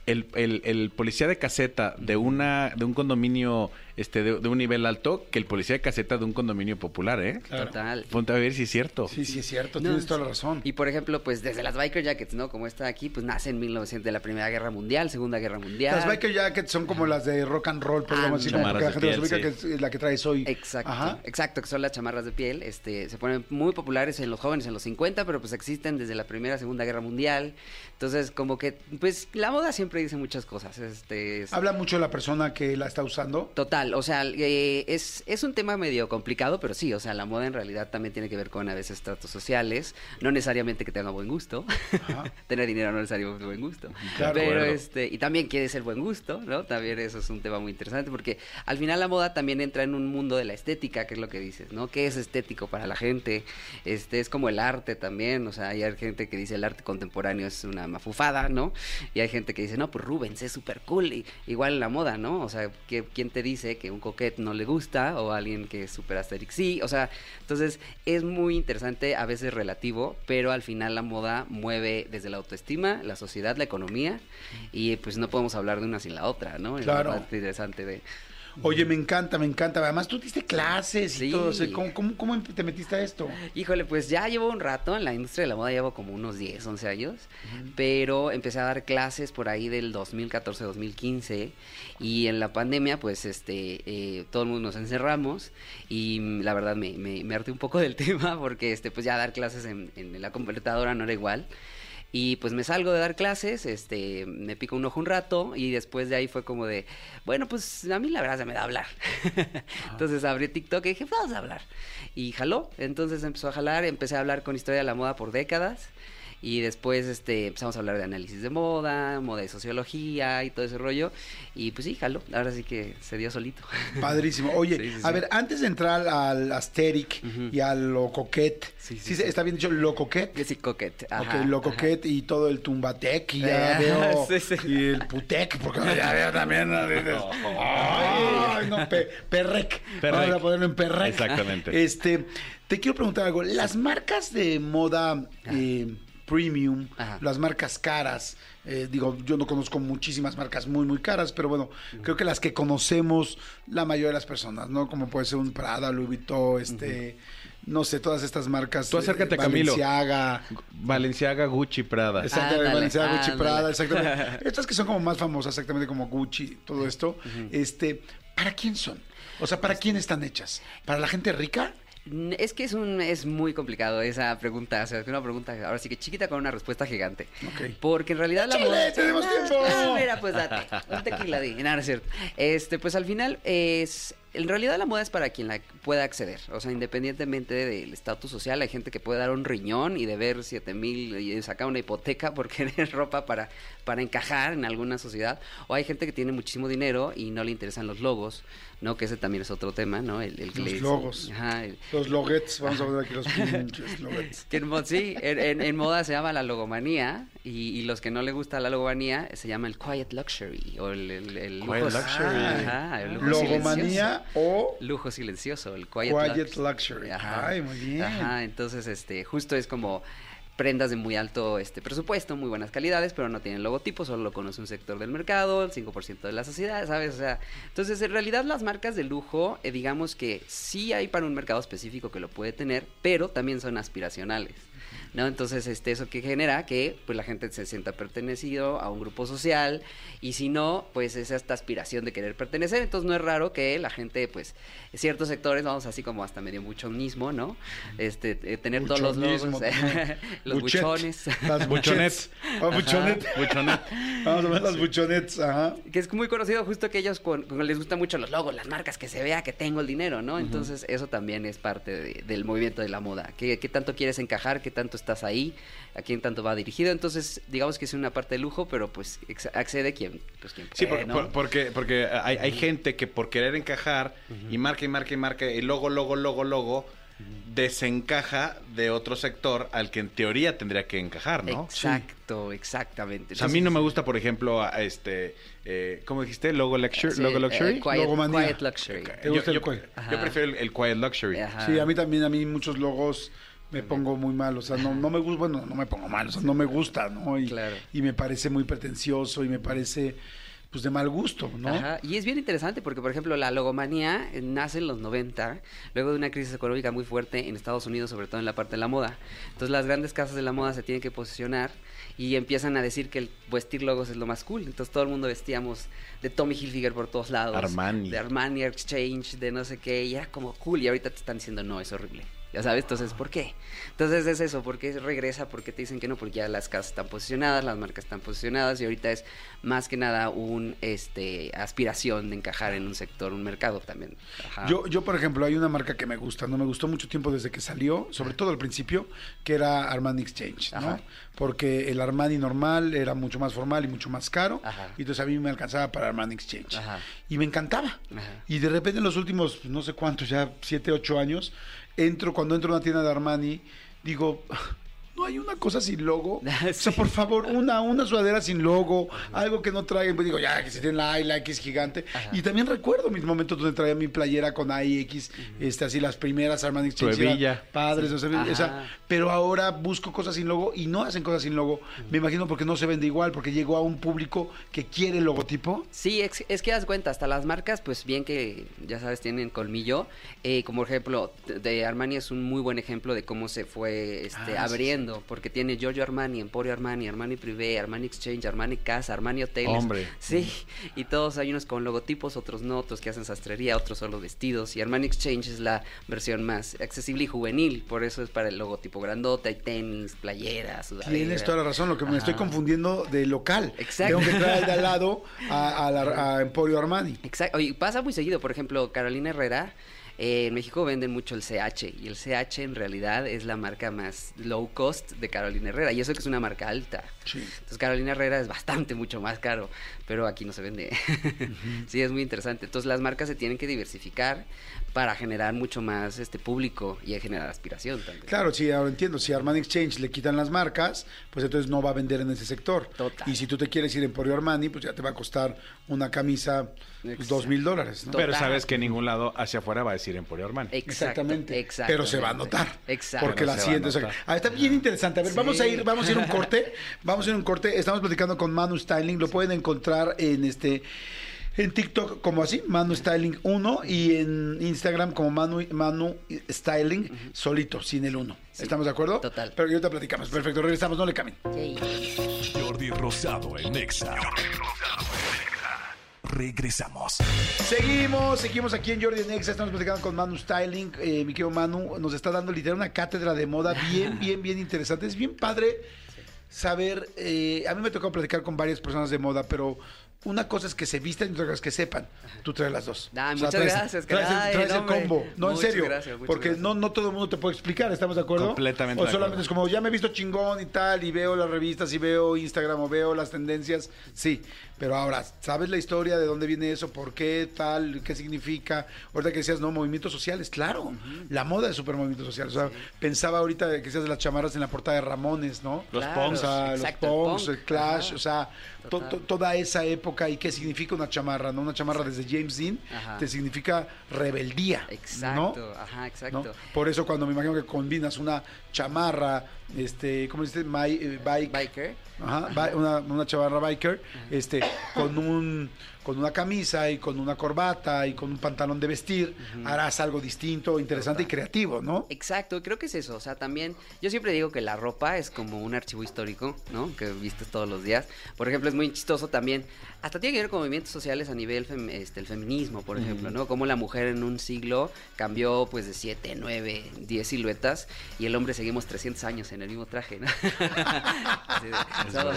el, el- el policía de caseta de una de un condominio este, de, de un nivel alto que el policía de caseta de un condominio popular, ¿eh? Claro. Total. Ponte a ver si es cierto. Sí, sí, es cierto, No, tienes toda la sí. razón. Y por ejemplo, pues desde las biker jackets, ¿no? Como está aquí, pues nace en 1900 de la Primera Guerra Mundial, Segunda Guerra Mundial. Las biker jackets son como las de rock and roll, como chamarras que la gente piel, ubica, que es la que traes hoy. Exacto, Ajá. exacto, que son las chamarras de piel, este, se ponen muy populares en los jóvenes en los 50, pero pues existen desde la Primera, Segunda Guerra Mundial. Entonces, como que, pues la moda siempre dice muchas cosas, este, es- Habla mucho de la persona que la está usando. Total, o sea, eh, es, es un tema medio complicado, pero sí, o sea, la moda en realidad también tiene que ver con a veces tratos sociales, no necesariamente que tenga buen gusto, tener dinero no necesariamente buen gusto, Claro. pero este, y también quiere ser buen gusto, ¿no? También eso es un tema muy interesante, porque al final la moda también entra en un mundo de la estética, que es lo que dices, ¿no? ¿Qué es estético para la gente? Este, es como el arte también, o sea, hay gente que dice el arte contemporáneo es una mafufada, ¿no? Y hay gente que dice, no, pues Rubens es súper cool, y, igual en la moda, ¿no? O sea, ¿qué- ¿quién te dice que un coquete no le gusta o alguien que es súper asterix sí? O sea, entonces es muy interesante, a veces relativo, pero al final la moda mueve desde la autoestima, la sociedad, la economía, y pues no podemos hablar de una sin la otra, ¿no? Es la Claro. parte interesante de... Oye, me encanta, me encanta. Además, tú diste clases y Sí. todo. o sea, ¿cómo, cómo, cómo te metiste a esto? Híjole, pues ya llevo un rato en la industria de la moda, llevo como unos 10, 11 años, pero empecé a dar clases por ahí del 2014, 2015 y en la pandemia pues este eh, todo el mundo nos encerramos y la verdad me, me, me harté un poco del tema porque este pues ya dar clases en, en la computadora no era igual. Y pues me salgo de dar clases, este, me pico un ojo un rato y después de ahí fue como de, bueno, pues a mí la verdad se me da hablar. Entonces abrí TikTok y dije, vamos a hablar. Y jaló, entonces empezó a jalar, empecé a hablar con historia de la moda por décadas. Y después este, empezamos a hablar de análisis de moda, moda y sociología y todo ese rollo. Y pues sí, jaló. Ahora sí que se dio solito. Padrísimo. Oye, Sí, sí, a sí. ver, antes de entrar al Asteric y a lo coquet, Sí, sí, sí, se- sí. está bien dicho lo coquet. Que sí, coquete. Ok, lo coquet y todo el tumbatec y ya Eh, veo sí, sí. y el putec, porque ya veo también. ¿no? Dices, Ay, no, pe- perrec. Perrec. Vamos a ponerlo en perrec. Exactamente. Este, te quiero preguntar algo. Las marcas de moda eh, premium, Ajá. las marcas caras, eh, digo, yo no conozco muchísimas marcas muy, muy caras, pero bueno, creo que las que conocemos la mayoría de las personas, ¿no? Como puede ser un Prada, Louis Vuitton, este, no sé, todas estas marcas. Tú acércate, eh, Camilo. Balenciaga, Valenciaga, Gucci, Prada. Exactamente, Ándale, Balenciaga, Gucci, ándale. Prada, exactamente. Estas que son como más famosas, exactamente como Gucci, todo esto. Este, ¿para quién son? O sea, ¿para quién están hechas? ¿Para la gente rica? Es que es un es muy complicado esa pregunta, o sea, es una pregunta ahora sí que chiquita con una respuesta gigante. Ok. Porque en realidad la ¡Échale, moda tenemos tiempo! ah, mira, pues date, un tequila di, no, no es cierto. Este, pues al final es en realidad la moda es para quien la pueda acceder, o sea, independientemente del estatus social, hay gente que puede dar un riñón y deber siete mil y sacar una hipoteca por querer ropa para, para encajar en alguna sociedad, o hay gente que tiene muchísimo dinero y no le interesan los logos, ¿no? Que ese también es otro tema, ¿no? El, el Los logos. Ajá, el- Los loguets, vamos a ver aquí los pinches que en, sí, en, en- en moda se llama la logomanía y, y los que no le gusta la logomanía se llama el quiet luxury o el, el, el Quiet luxury. Ajá, el lujo Logomanía o lujo silencioso, el quiet, Quiet lux- Luxury. Ay, muy bien. Ajá, entonces este justo es como prendas de muy alto este presupuesto, muy buenas calidades, pero no tienen logotipo, solo lo conoce un sector del mercado, el 5% de la sociedad, ¿sabes? O sea, entonces en realidad las marcas de lujo, eh, digamos que sí hay para un mercado específico que lo puede tener, pero también son aspiracionales. ¿No? Entonces, este, eso que genera que pues la gente se sienta pertenecido a un grupo social y si no, pues es esta aspiración de querer pertenecer. Entonces no es raro que la gente, pues, en ciertos sectores, vamos así como hasta medio buchonismo, ¿no? Este, eh, tener todos los logos, también. los Buchet. buchones. Las buchonets. Ah, buchonet. Buchonet. Vamos a ver las buchonets. Ajá. que es muy conocido justo que ellos con, con- les gustan mucho los logos, las marcas, que se vea que tengo el dinero, ¿no? Entonces eso también es parte de- del movimiento de la moda. ¿Qué, qué tanto quieres encajar? ¿Qué tanto estás ahí? ¿A quién tanto va dirigido? Entonces digamos que es una parte de lujo, pero pues accede quien, pues quien Sí, porque, porque hay, hay gente que por querer encajar y marca y marca y marca y logo, logo, logo, logo, desencaja de otro sector al que en teoría tendría que encajar, ¿no? Exacto, exactamente. O sea, a mí no me gusta, por ejemplo, a- este, eh, ¿cómo dijiste? Logo Luxury. Sí, Logo eh, Luxury. quiet, Logomanía. quiet luxury. ¿Te gusta yo, el yo- yo prefiero el, el Quiet Luxury. Ajá. Sí, a mí también, a mí muchos logos me pongo muy mal, o sea, no, no me gusta, bueno, no me pongo mal, o sea, no me gusta, ¿no? Y, Claro. y me parece muy pretencioso y me parece, pues de mal gusto, ¿no? Ajá, Y es bien interesante porque, por ejemplo, la logomanía nace en los 90, luego de una crisis económica muy fuerte en Estados Unidos, sobre todo en la parte de la moda. Entonces las grandes casas de la moda se tienen que posicionar y empiezan a decir que el vestir logos es lo más cool. Entonces todo el mundo vestíamos de Tommy Hilfiger por todos lados. Armani. De Armani Exchange, de no sé qué, y era como cool. Y ahorita te están diciendo, no, es horrible. Ya sabes, entonces, ¿por qué? Entonces es eso, ¿por qué regresa? ¿Por qué te dicen que no? Porque ya las casas están posicionadas, las marcas están posicionadas y ahorita es más que nada un este aspiración de encajar en un sector, un mercado también. Ajá. Yo, yo, por ejemplo, hay una marca que me gusta, no me gustó mucho tiempo desde que salió, sobre todo al principio, que era Armani Exchange, ¿no? Ajá. Porque el Armani normal era mucho más formal y mucho más caro, Ajá. y entonces a mí me alcanzaba para Armani Exchange. Y me encantaba. Y de repente en los últimos, no sé cuántos, ya siete, ocho años, entro, cuando entro a una tienda de Armani, digo... No hay una cosa sin logo. O sea, por favor, una, una sudadera sin logo, algo que no traigan. Pues digo, ya, que si tienen la I, la X gigante. Y también recuerdo mis momentos donde traía mi playera con AIX, este, así las primeras Armani Exchange. Padres, o sea, Ajá. o sea, pero ahora busco cosas sin logo y no hacen cosas sin logo. Me imagino porque no se vende igual, porque llegó a un público que quiere el logotipo. Sí, es, es que das cuenta, hasta las marcas, pues bien que ya sabes, tienen colmillo. Eh, como por ejemplo, de- Armani es un muy buen ejemplo de cómo se fue este, Ah, sí, porque tiene Giorgio Armani, Emporio Armani, Armani Privé, Armani Exchange, Armani Casa, Armani Hoteles. Hombre. Sí, y todos hay unos con logotipos, otros no, otros que hacen sastrería, otros solo vestidos. Y Armani Exchange es la versión más accesible y juvenil, por eso es para el logotipo grandote, hay tenis, playeras, sudaderas. Tienes toda la razón, lo que me estoy confundiendo de local. Exacto. Tengo que al de al lado a, a la- a Emporio Armani. Exacto, y pasa muy seguido, por ejemplo, Carolina Herrera, eh, en México venden mucho el CH, y el CH en realidad es la marca más low cost de Carolina Herrera, y eso que es una marca alta. Sí. Entonces Carolina Herrera es bastante, mucho más caro, pero aquí no se vende. sí, es muy interesante. Entonces las marcas se tienen que diversificar para generar mucho más este público y generar aspiración también. Claro, sí, ahora entiendo. Si a Armani Exchange le quitan las marcas, pues entonces no va a vender en ese sector. Total. Y si tú te quieres ir en Emporio Armani, pues ya te va a costar una camisa pues, dos mil dólares. Pero sabes que en ningún lado hacia afuera va a decir Emporio Armani. Exacto, Exactamente. Pero se va a exactamente. notar. Exacto. Porque la siguiente. ah, está bien interesante. A ver, vamos a ir, vamos a ir a un corte. Vamos a ir a un corte. Estamos platicando con Manu Styling. Lo pueden encontrar en este. En TikTok como así, Manu Styling 1 y en Instagram como Manu, Manu Styling solito, sin el 1. Sí. ¿Estamos de acuerdo? Total. Pero ahorita platicamos. Perfecto, regresamos, no le cambien. Yay. Jordi Rosado en Exa. Regresamos. Seguimos, seguimos aquí en Jordi Nexa, estamos platicando con Manu Styling. Eh, mi querido Manu nos está dando literal una cátedra de moda bien, bien, bien interesante. Es bien padre saber, eh, a mí me tocó platicar con varias personas de moda, pero una cosa es que se vistan y otra cosa es que sepan. Tú traes las dos. Ah, muchas gracias, Traes, caray, traes el combo. No, en serio. gracias, porque gracias. no, no todo el mundo te puede explicar, ¿estamos de acuerdo? Completamente O de solamente es como, ya me he visto chingón y tal, y veo las revistas, y veo Instagram, o veo las tendencias. Sí, pero ahora, ¿sabes la historia de dónde viene eso? ¿Por qué tal? ¿Qué significa? Ahorita que decías, no, movimientos sociales, claro. La moda es súper movimiento social. O sea, pensaba ahorita que decías de las chamarras en la portada de Ramones, ¿no? Los O punks. sea, los punks, punk, el clash, ajá. o sea, to- Total. to- toda esa época y qué significa una chamarra, ¿no? Una chamarra desde James Dean Ajá. te significa rebeldía. Exacto, ¿no? ajá, ¿no? exacto. Por eso cuando me imagino que combinas una chamarra, este, ¿cómo dices? My, eh, bike, Biker. Ajá, bi- una, una chamarra biker, este, con un con una camisa y con una corbata y con un pantalón de vestir, harás algo distinto, interesante y creativo, ¿no? Exacto, creo que es eso. O sea, también, yo siempre digo que la ropa es como un archivo histórico, ¿no? Que vistes todos los días. Por ejemplo, es muy chistoso también. Hasta tiene que ver con movimientos sociales a nivel fem- este, el feminismo, por ejemplo, ¿no? Como la mujer en un siglo cambió pues de 7, 9, 10 siluetas y el hombre seguimos 300 años en el mismo traje, ¿no? Somos,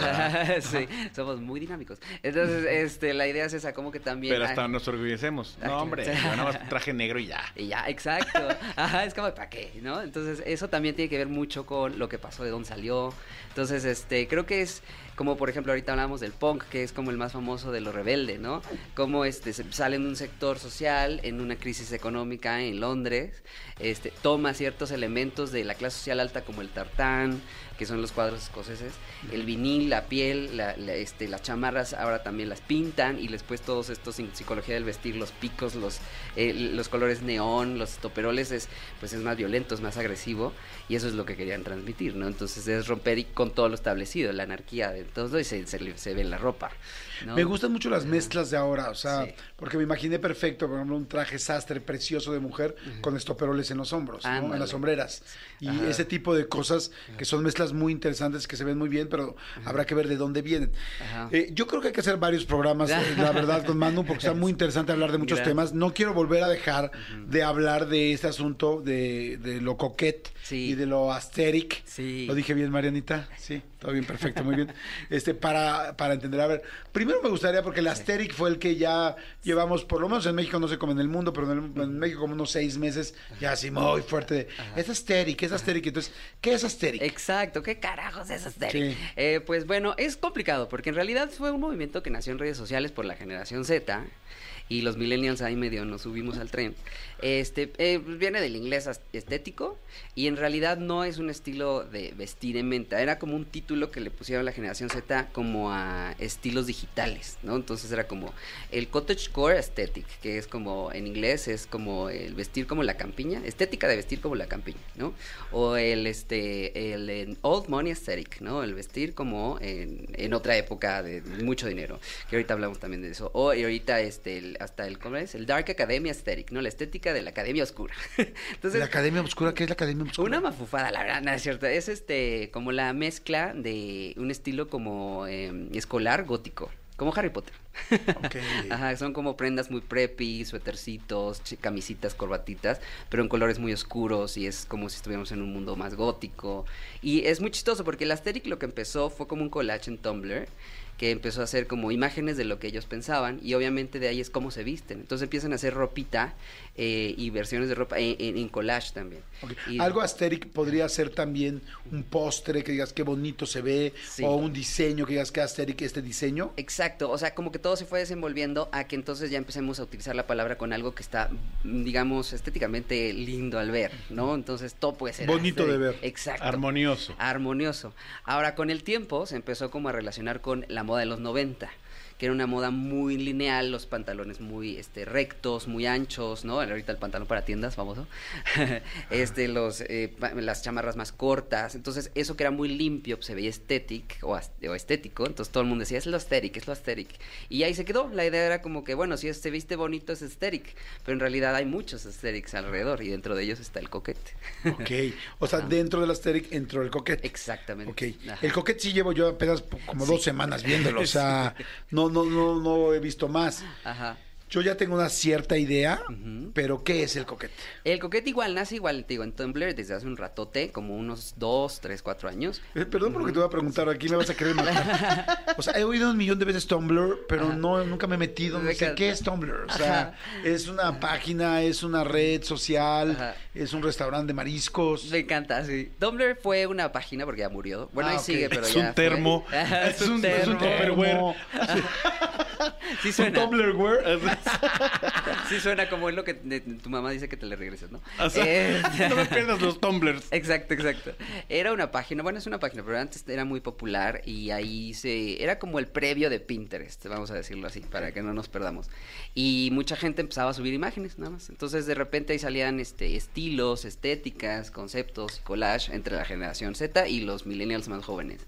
sí, somos muy dinámicos. Entonces, este, la idea es esa, como que también... Pero ah, hasta nos orgullecemos. Ah, No, hombre, claro. yo nada más traje negro y ya. y ya, exacto. Ajá, es como, ¿para qué? ¿No? Entonces, eso también tiene que ver mucho con lo que pasó, de dónde salió. Entonces, este, creo que es como, por ejemplo, ahorita hablamos del punk, que es como el más famoso de lo rebelde, ¿no? Como este, salen de un sector social en una crisis económica en Londres, este, toma ciertos elementos de la clase social alta como el tartán, que son los cuadros escoceses, el vinil, la piel, la- la, este, las chamarras ahora también las pintan y después todos estos en psicología del vestir, los picos, los, eh, los colores neón, los toperoles, es, pues es más violento, es más agresivo y eso es lo que querían transmitir, ¿no? Entonces es romper y con todo lo establecido, la anarquía de todo y se, se, se ve en la ropa. ¿No? Me gustan mucho las mezclas de ahora, o sea, Sí. porque me imaginé perfecto, por ejemplo, un traje sastre precioso de mujer con estoperoles en los hombros, ¿no? en las sombreras. Y Ajá. ese tipo de cosas que son mezclas muy interesantes, que se ven muy bien, pero habrá que ver de dónde vienen. Eh, yo creo que hay que hacer varios programas, eh, la verdad, con Manu, porque está muy interesante hablar de muchos Gracias. temas. No quiero volver a dejar de hablar de este asunto de, de lo coquet Sí. y de lo asteric. Sí. ¿Lo dije bien, Marianita? Sí, todo bien, perfecto, muy bien. Este, para, para entender, a ver, primero me gustaría, porque el asteric fue el que ya llevamos, por lo menos en México, no sé cómo en el mundo, pero en, el- en México como unos seis meses, ya así muy fuerte. de, Es asteric, es asteric. Entonces, ¿qué es asteric? Exacto, ¿qué carajos es Asterix? Sí. Eh, pues bueno, es complicado porque en realidad fue un movimiento que nació en redes sociales por la generación Z y los millennials ahí medio nos subimos al tren. Este eh, viene del inglés estético y en realidad no es un estilo de vestir en venta, era como un título que le pusieron la generación Z como a estilos digitales, ¿no? Entonces era como el cottagecore aesthetic, que es como en inglés es como el vestir como la campiña, estética de vestir como la campiña, ¿no? O el este el old money aesthetic, ¿no? El vestir como en, en otra época de mucho dinero, que ahorita hablamos también de eso. O ahorita este el- hasta el ¿cómo es? El dark academia aesthetic, ¿no? La estética de la academia oscura. Entonces ¿La Academia Obscura? ¿Qué es la Academia Obscura? una mafufada, la verdad, no es cierto. Es este como la mezcla de un estilo como eh, escolar gótico, como Harry Potter. Ajá, son como prendas muy preppy, suétercitos, camisitas, corbatitas, pero en colores muy oscuros y es como si estuviéramos en un mundo más gótico. Y es muy chistoso porque el Asterix lo que empezó fue como un collage en Tumblr que empezó a hacer como imágenes de lo que ellos pensaban y obviamente de ahí es cómo se visten. Entonces empiezan a hacer ropita eh, y versiones de ropa en, en- en collage también. Y- Algo asteric podría ser también un postre que digas qué bonito se ve, Sí. o un diseño que digas que asteric este diseño. Exacto, o sea, como que todo se fue desenvolviendo a que entonces ya empecemos a utilizar la palabra con algo que está, digamos, estéticamente lindo al ver, ¿no? Entonces todo puede ser Bonito de ver. Exacto. Armonioso. Armonioso. Ahora, con el tiempo se empezó como a relacionar con la moda de los 90 que era una moda muy lineal, los pantalones muy este, rectos, muy anchos, ¿no? Ahorita el pantalón para tiendas, famoso. este, los, eh, las chamarras más cortas. Entonces, eso que era muy limpio, pues, se veía estético o, estético. Entonces, todo el mundo decía, es lo aesthetic, es lo aesthetic. Y ahí se quedó. La idea era como que, bueno, si se viste bonito es aesthetic. Pero en realidad hay muchos aesthetics alrededor y dentro de ellos está el coquete. Ok. O sea, dentro del asteric entró el coquete. Exactamente. Ok. Ajá. El coquete sí llevo yo apenas como dos semanas viéndolo. O sea, no, no, no, no he visto más. Ajá. Yo ya tengo una cierta idea, pero ¿qué es el coquete? El coquete igual nace igual, te digo, en Tumblr desde hace un ratote, como unos dos, tres, cuatro años. Eh, Perdón por lo que te voy a preguntar, aquí me vas a querer matar. O sea, he oído un millón de veces Tumblr, pero Ajá. no, nunca me he metido, no sé qué es Tumblr. O sea, Ajá. es una página, es una red social, Ajá. es un restaurante de mariscos. Me encanta, sí. Tumblr fue una página porque ya murió. Bueno, Ah, ahí ok. sigue, pero Es ya un termo. Es un, es un termo. Tupperware. Sí suena. Tumblrware. Sí suena como es lo que de- tu mamá dice que te le regreses, ¿no? O sea, Eh, no me pierdas los tumblers. Exacto, exacto. Era una página, bueno, es una página, pero antes era muy popular y ahí se era como el previo de Pinterest, vamos a decirlo así, para que no nos perdamos. Y mucha gente empezaba a subir imágenes, nada más. Entonces, de repente ahí salían este estilos, estéticas, conceptos, collage entre la generación Z y los millennials más jóvenes.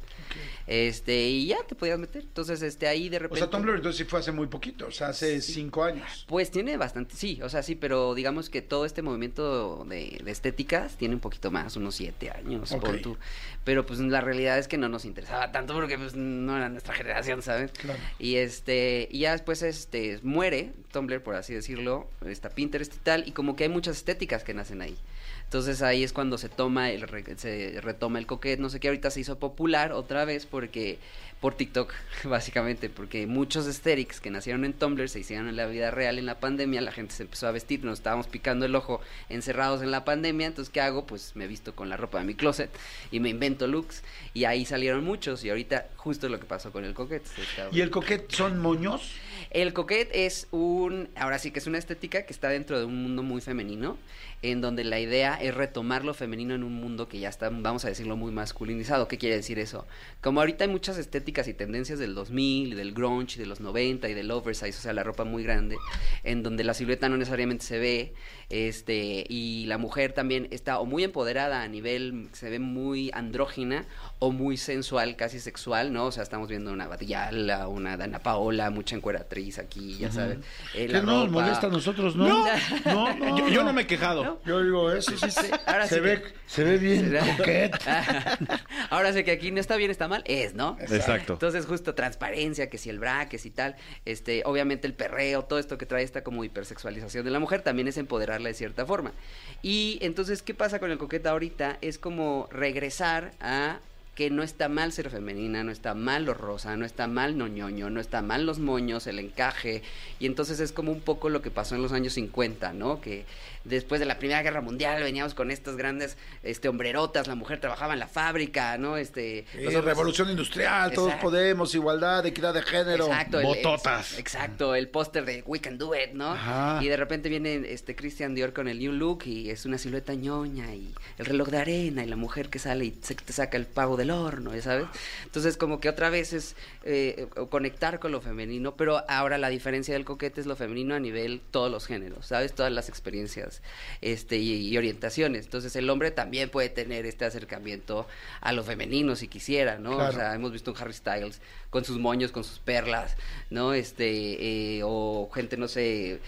Este, y ya te podías meter. Entonces, este ahí de O repente sea, Tumblr entonces sí fue hace muy poquito, o sea, hace cinco años. pues tiene bastante, sí, o sea, sí, pero digamos que todo este movimiento de, de estéticas tiene un poquito más, unos siete años, Ok. pon tú. Pero pues la realidad es que no nos interesaba tanto porque pues no era nuestra generación, ¿sabes? Claro. Y este, y ya después este muere Tumblr, por así decirlo, está Pinterest y tal, y como que hay muchas estéticas que nacen ahí. Entonces ahí es cuando se toma el re- se retoma el coquet, no sé qué, ahorita se hizo popular otra vez porque por TikTok, básicamente, porque muchos aesthetics que nacieron en Tumblr se hicieron en la vida real en la pandemia, la gente se empezó a vestir, nos estábamos picando el ojo encerrados en la pandemia, entonces ¿qué hago? Pues me visto con la ropa de mi closet y me invento looks y ahí salieron muchos y ahorita justo lo que pasó con el coquet. ¿Y el coquete son moños? el coquet es un, ahora sí que es una estética que está dentro de un mundo muy femenino, en donde la idea es retomar lo femenino en un mundo que ya está, vamos a decirlo, muy masculinizado. ¿Qué quiere decir eso? Como ahorita hay muchas estéticas y tendencias del 2000, y del grunge, y de los 90 y del oversize, o sea, la ropa muy grande, en donde la silueta no necesariamente se ve, este, y la mujer también está o muy empoderada a nivel, se ve muy andrógina, o muy sensual, casi sexual, ¿no? O sea, estamos viendo una Batillala, una Dana Paola, mucha encueratriz aquí, ya sabes. Eh, ¿Qué la no nos molesta a nosotros, no? No. no, no, Yo, no. me he quejado. Yo digo, eso sí, Sí, ahora se, sí ve, que- se ve bien. Ahora sé que aquí no está bien, está mal, es, ¿no? Exacto. Entonces, justo transparencia, que si el braques y tal, este, obviamente el perreo, todo esto que trae esta como hipersexualización de la mujer, también es empoderarla de cierta forma. Y entonces, ¿qué pasa con el coqueta ahorita? Es como regresar a que no está mal ser femenina, no está mal lo rosa, no está mal no ñoño, no está mal los moños, el encaje, y entonces es como un poco lo que pasó en los años 50, ¿no? Que después de la Primera Guerra Mundial veníamos con estas grandes este hombrerotas, la mujer trabajaba en la fábrica, ¿no? Este Sí, los hombres- revolución industrial, todos podemos, igualdad, equidad de género. Exacto, Bototas. el- exacto, el póster de We Can Do It, ¿no? Ajá. Y de repente viene este Christian Dior con el New Look y es una silueta ñoña y el reloj de arena y la mujer que sale y se- te saca el pavo del horno, ¿ya sabes? Entonces como que otra vez es eh, conectar con lo femenino, pero ahora la diferencia del coquete es lo femenino a nivel todos los géneros, ¿sabes? Todas las experiencias este y, y orientaciones. Entonces el hombre también puede tener este acercamiento a lo femenino si quisiera, ¿no? Claro. O sea, hemos visto un Harry Styles con sus moños, con sus perlas, ¿no? Este, eh, o gente, no sé,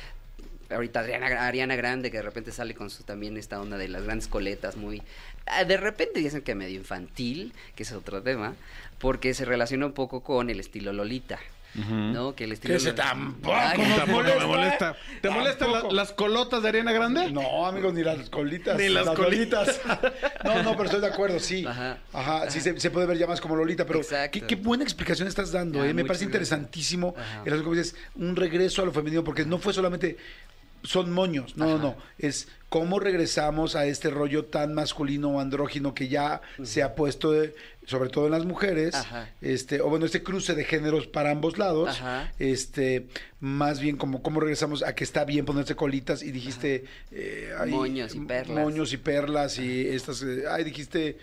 ahorita Ariana, Ariana Grande, que de repente sale con su también esta onda de las grandes coletas, muy... ah, De repente dicen que medio infantil, que es otro tema, porque se relaciona un poco con el estilo Lolita. ¿No? Que el estilo Que ese Lolita- tampoco Ay, Tampoco molesta. me molesta. ¿Te molestan la- las colotas de Ariana Grande? No, amigos, ni las colitas. Ni las colitas. no, no, pero estoy de acuerdo, sí. Ajá. Ajá, sí se, se puede ver ya más como Lolita, pero qué, qué buena explicación estás dando, Ah, ¿eh? Me parece interesantísimo. Ajá. el asunto, como dices, un regreso a lo femenino, porque no fue solamente son moños, no, no, no, es cómo regresamos a este rollo tan masculino o andrógino que ya se ha puesto, de- sobre todo en las mujeres, Ajá. este, o bueno, este cruce de géneros para ambos lados, Ajá. este, más bien como cómo regresamos a que está bien ponerse colitas y dijiste, eh, ay, Moños y perlas. moños y perlas y estas, eh, ay, dijiste,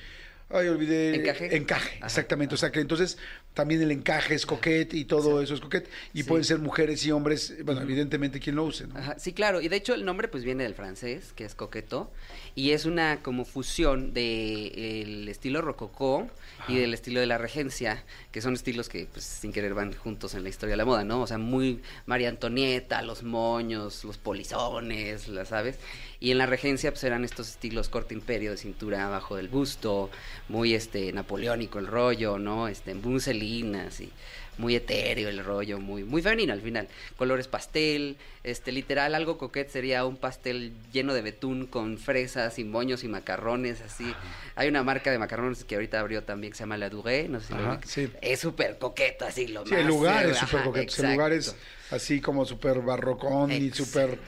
ay, olvidé. ¿Encaje? Encaje, Ajá, exactamente. O sea que entonces también el encaje es coquete y todo eso es coquete. Y Sí. pueden ser mujeres y hombres, bueno, evidentemente quien lo use, ¿no? Ajá, sí, claro. Y de hecho el nombre pues viene del francés, que es coqueto, y es una como fusión de el estilo rococó y del estilo de la regencia, que son estilos que pues sin querer van juntos en la historia de la moda, ¿no? O sea, muy María Antonieta, los moños, los polizones, las sabes. Y en la regencia pues eran estos estilos corte imperio de cintura abajo del busto, muy este napoleónico el rollo, ¿no? Este muselinas y muy etéreo el rollo, muy muy femenino al final. Colores pastel, este literal algo coquete sería un pastel lleno de betún con fresas y moños y macarrones así. Hay una marca de macarrones que ahorita abrió también que se llama La Durée, no sé si lo Ajá, ubicas. sí. Es súper coqueto así lo Sí, más. el lugar eh, es súper ajá, coqueto. El lugar es así como súper barrocón y súper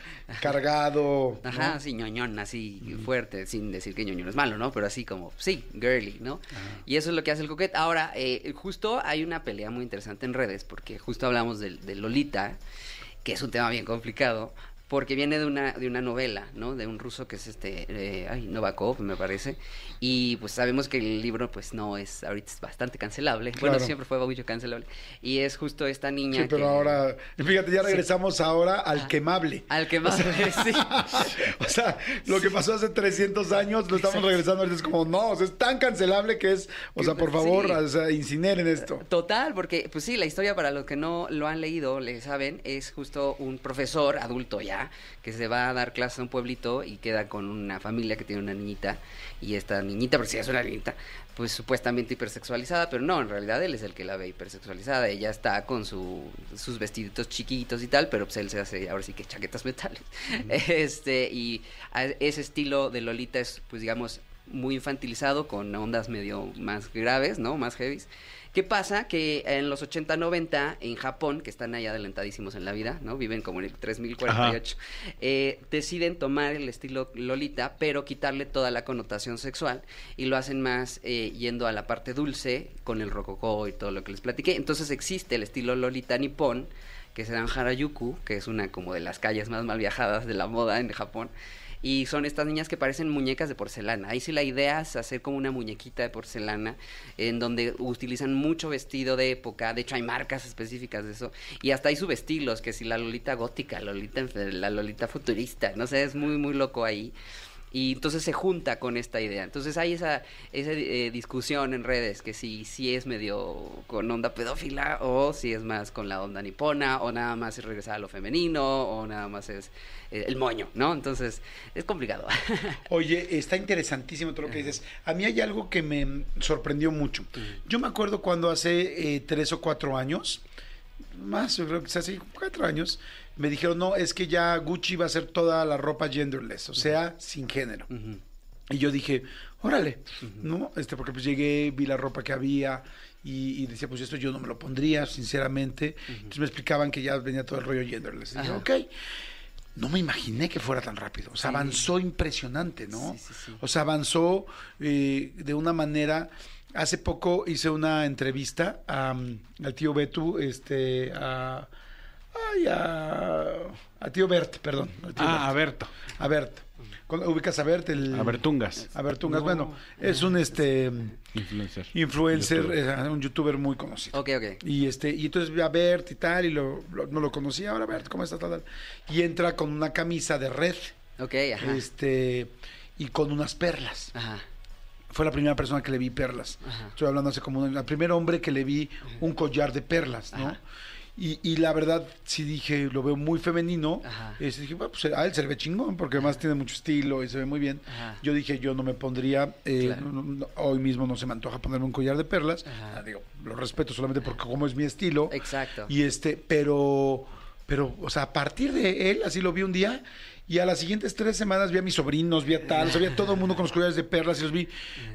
cargado. ¿no? Ajá, así ñoñón, así fuerte, sin decir que ñoñón es malo, ¿no? Pero así como, sí, girly, ¿no? Y eso es lo que hace el coquete. Ahora, eh, justo hay una pelea muy interesante en redes, porque justo hablamos de, de Lolita, que es un tema bien complicado, porque viene de una, de una novela, ¿no? De un ruso que es este, eh, ay, Novakov, me parece. Y pues sabemos que el libro, pues no es, ahorita es bastante cancelable. Bueno, siempre fue mucho cancelable. Y es justo esta niña Sí, pero que- ahora, fíjate, ya regresamos ahora al quemable. Al que más sí. O sea, lo que pasó hace 300 años lo estamos regresando ahorita. Es como, no, o sea, es tan cancelable que es, o sea, por favor, o sea, incineren esto. Total, porque pues sí, la historia para los que no lo han leído, le saben, es justo un profesor adulto ya que se va a dar clases a un pueblito y queda con una familia que tiene una niñita y esta niñita, porque sí es una niñita, pues supuestamente hipersexualizada, pero no, en realidad él es el que la ve hipersexualizada, ella está con su, sus vestiditos chiquitos y tal, pero pues él se hace ahora sí que chaquetas metales. Este, y ese estilo de Lolita es pues digamos muy infantilizado con ondas medio más graves, ¿no? Más heavies. ¿Qué pasa? Que en los 80, 90, en Japón, que están ahí adelantadísimos en la vida, ¿no? Viven como en el 3048, eh, deciden tomar el estilo Lolita, pero quitarle toda la connotación sexual y lo hacen más eh, yendo a la parte dulce con el rococó y todo lo que les platiqué. Entonces existe el estilo Lolita nipón, que se llaman Harajuku, que es una como de las calles más mal viajadas de la moda en Japón. Y son estas niñas que parecen muñecas de porcelana. Ahí sí la idea es hacer como una muñequita de porcelana, en donde utilizan mucho vestido de época. De hecho, hay marcas específicas de eso. Y hasta hay subestilos, que si la Lolita gótica, Lolita, la Lolita futurista. No sé, es muy, muy loco ahí. Y entonces se junta con esta idea. Entonces hay esa, esa eh, discusión en redes que si, si es medio con onda pedófila o si es más con la onda nipona o nada más es regresar a lo femenino o nada más es eh, el moño, ¿no? Entonces es complicado. Oye, está interesantísimo todo lo que dices. A mí hay algo que me sorprendió mucho. Yo me acuerdo cuando hace eh, tres o cuatro años, más, yo creo que hace cuatro años, me dijeron, no, es que ya Gucci va a hacer toda la ropa genderless, o sea, sin género. Y yo dije, órale, ¿no? Este, porque pues llegué, vi la ropa que había y, y decía, pues esto yo no me lo pondría, sinceramente. Entonces me explicaban que ya venía todo el rollo genderless. Y dije, ok. No me imaginé que fuera tan rápido. O sea, Sí. avanzó impresionante, ¿no? Sí, sí, sí. O sea, avanzó eh, de una manera. Hace poco hice una entrevista a, al tío Betu, este, a, ay, a, a tío Bert, perdón. al tío Ah, Bert. Aberto. A Bert. Ubicas a Bert, el. Abertungas. A Bertungas. Bueno, es un este Influencer. influencer, Youtuber. eh, un youtuber muy conocido. ok, ok. Y este, y entonces vi a Bert y tal, y lo, lo- no lo conocía, ahora Bert, ¿cómo estás? Tal, tal. Y entra con una camisa de red, Ok, ajá. este, y con unas perlas. Ajá. Fue la primera persona que le vi perlas. Ajá. Estoy hablando hace como un, el primer hombre que le vi un collar de perlas, ¿no? Ajá. Y, y la verdad, sí dije, lo veo muy femenino. Ajá. Este, dije, bueno, pues a él se le ve chingón, porque además tiene mucho estilo y se ve muy bien. Ajá. Yo dije, yo no me pondría, eh, Claro. no- no- hoy mismo no se me antoja ponerme un collar de perlas. Ah, digo, lo respeto solamente porque como es mi estilo. Exacto. Y este, pero, pero, o sea, a partir de él, así lo vi un día, y a las siguientes tres semanas vi a mis sobrinos, vi a tal, o sea, vi a todo el mundo con los collares de perlas y los vi,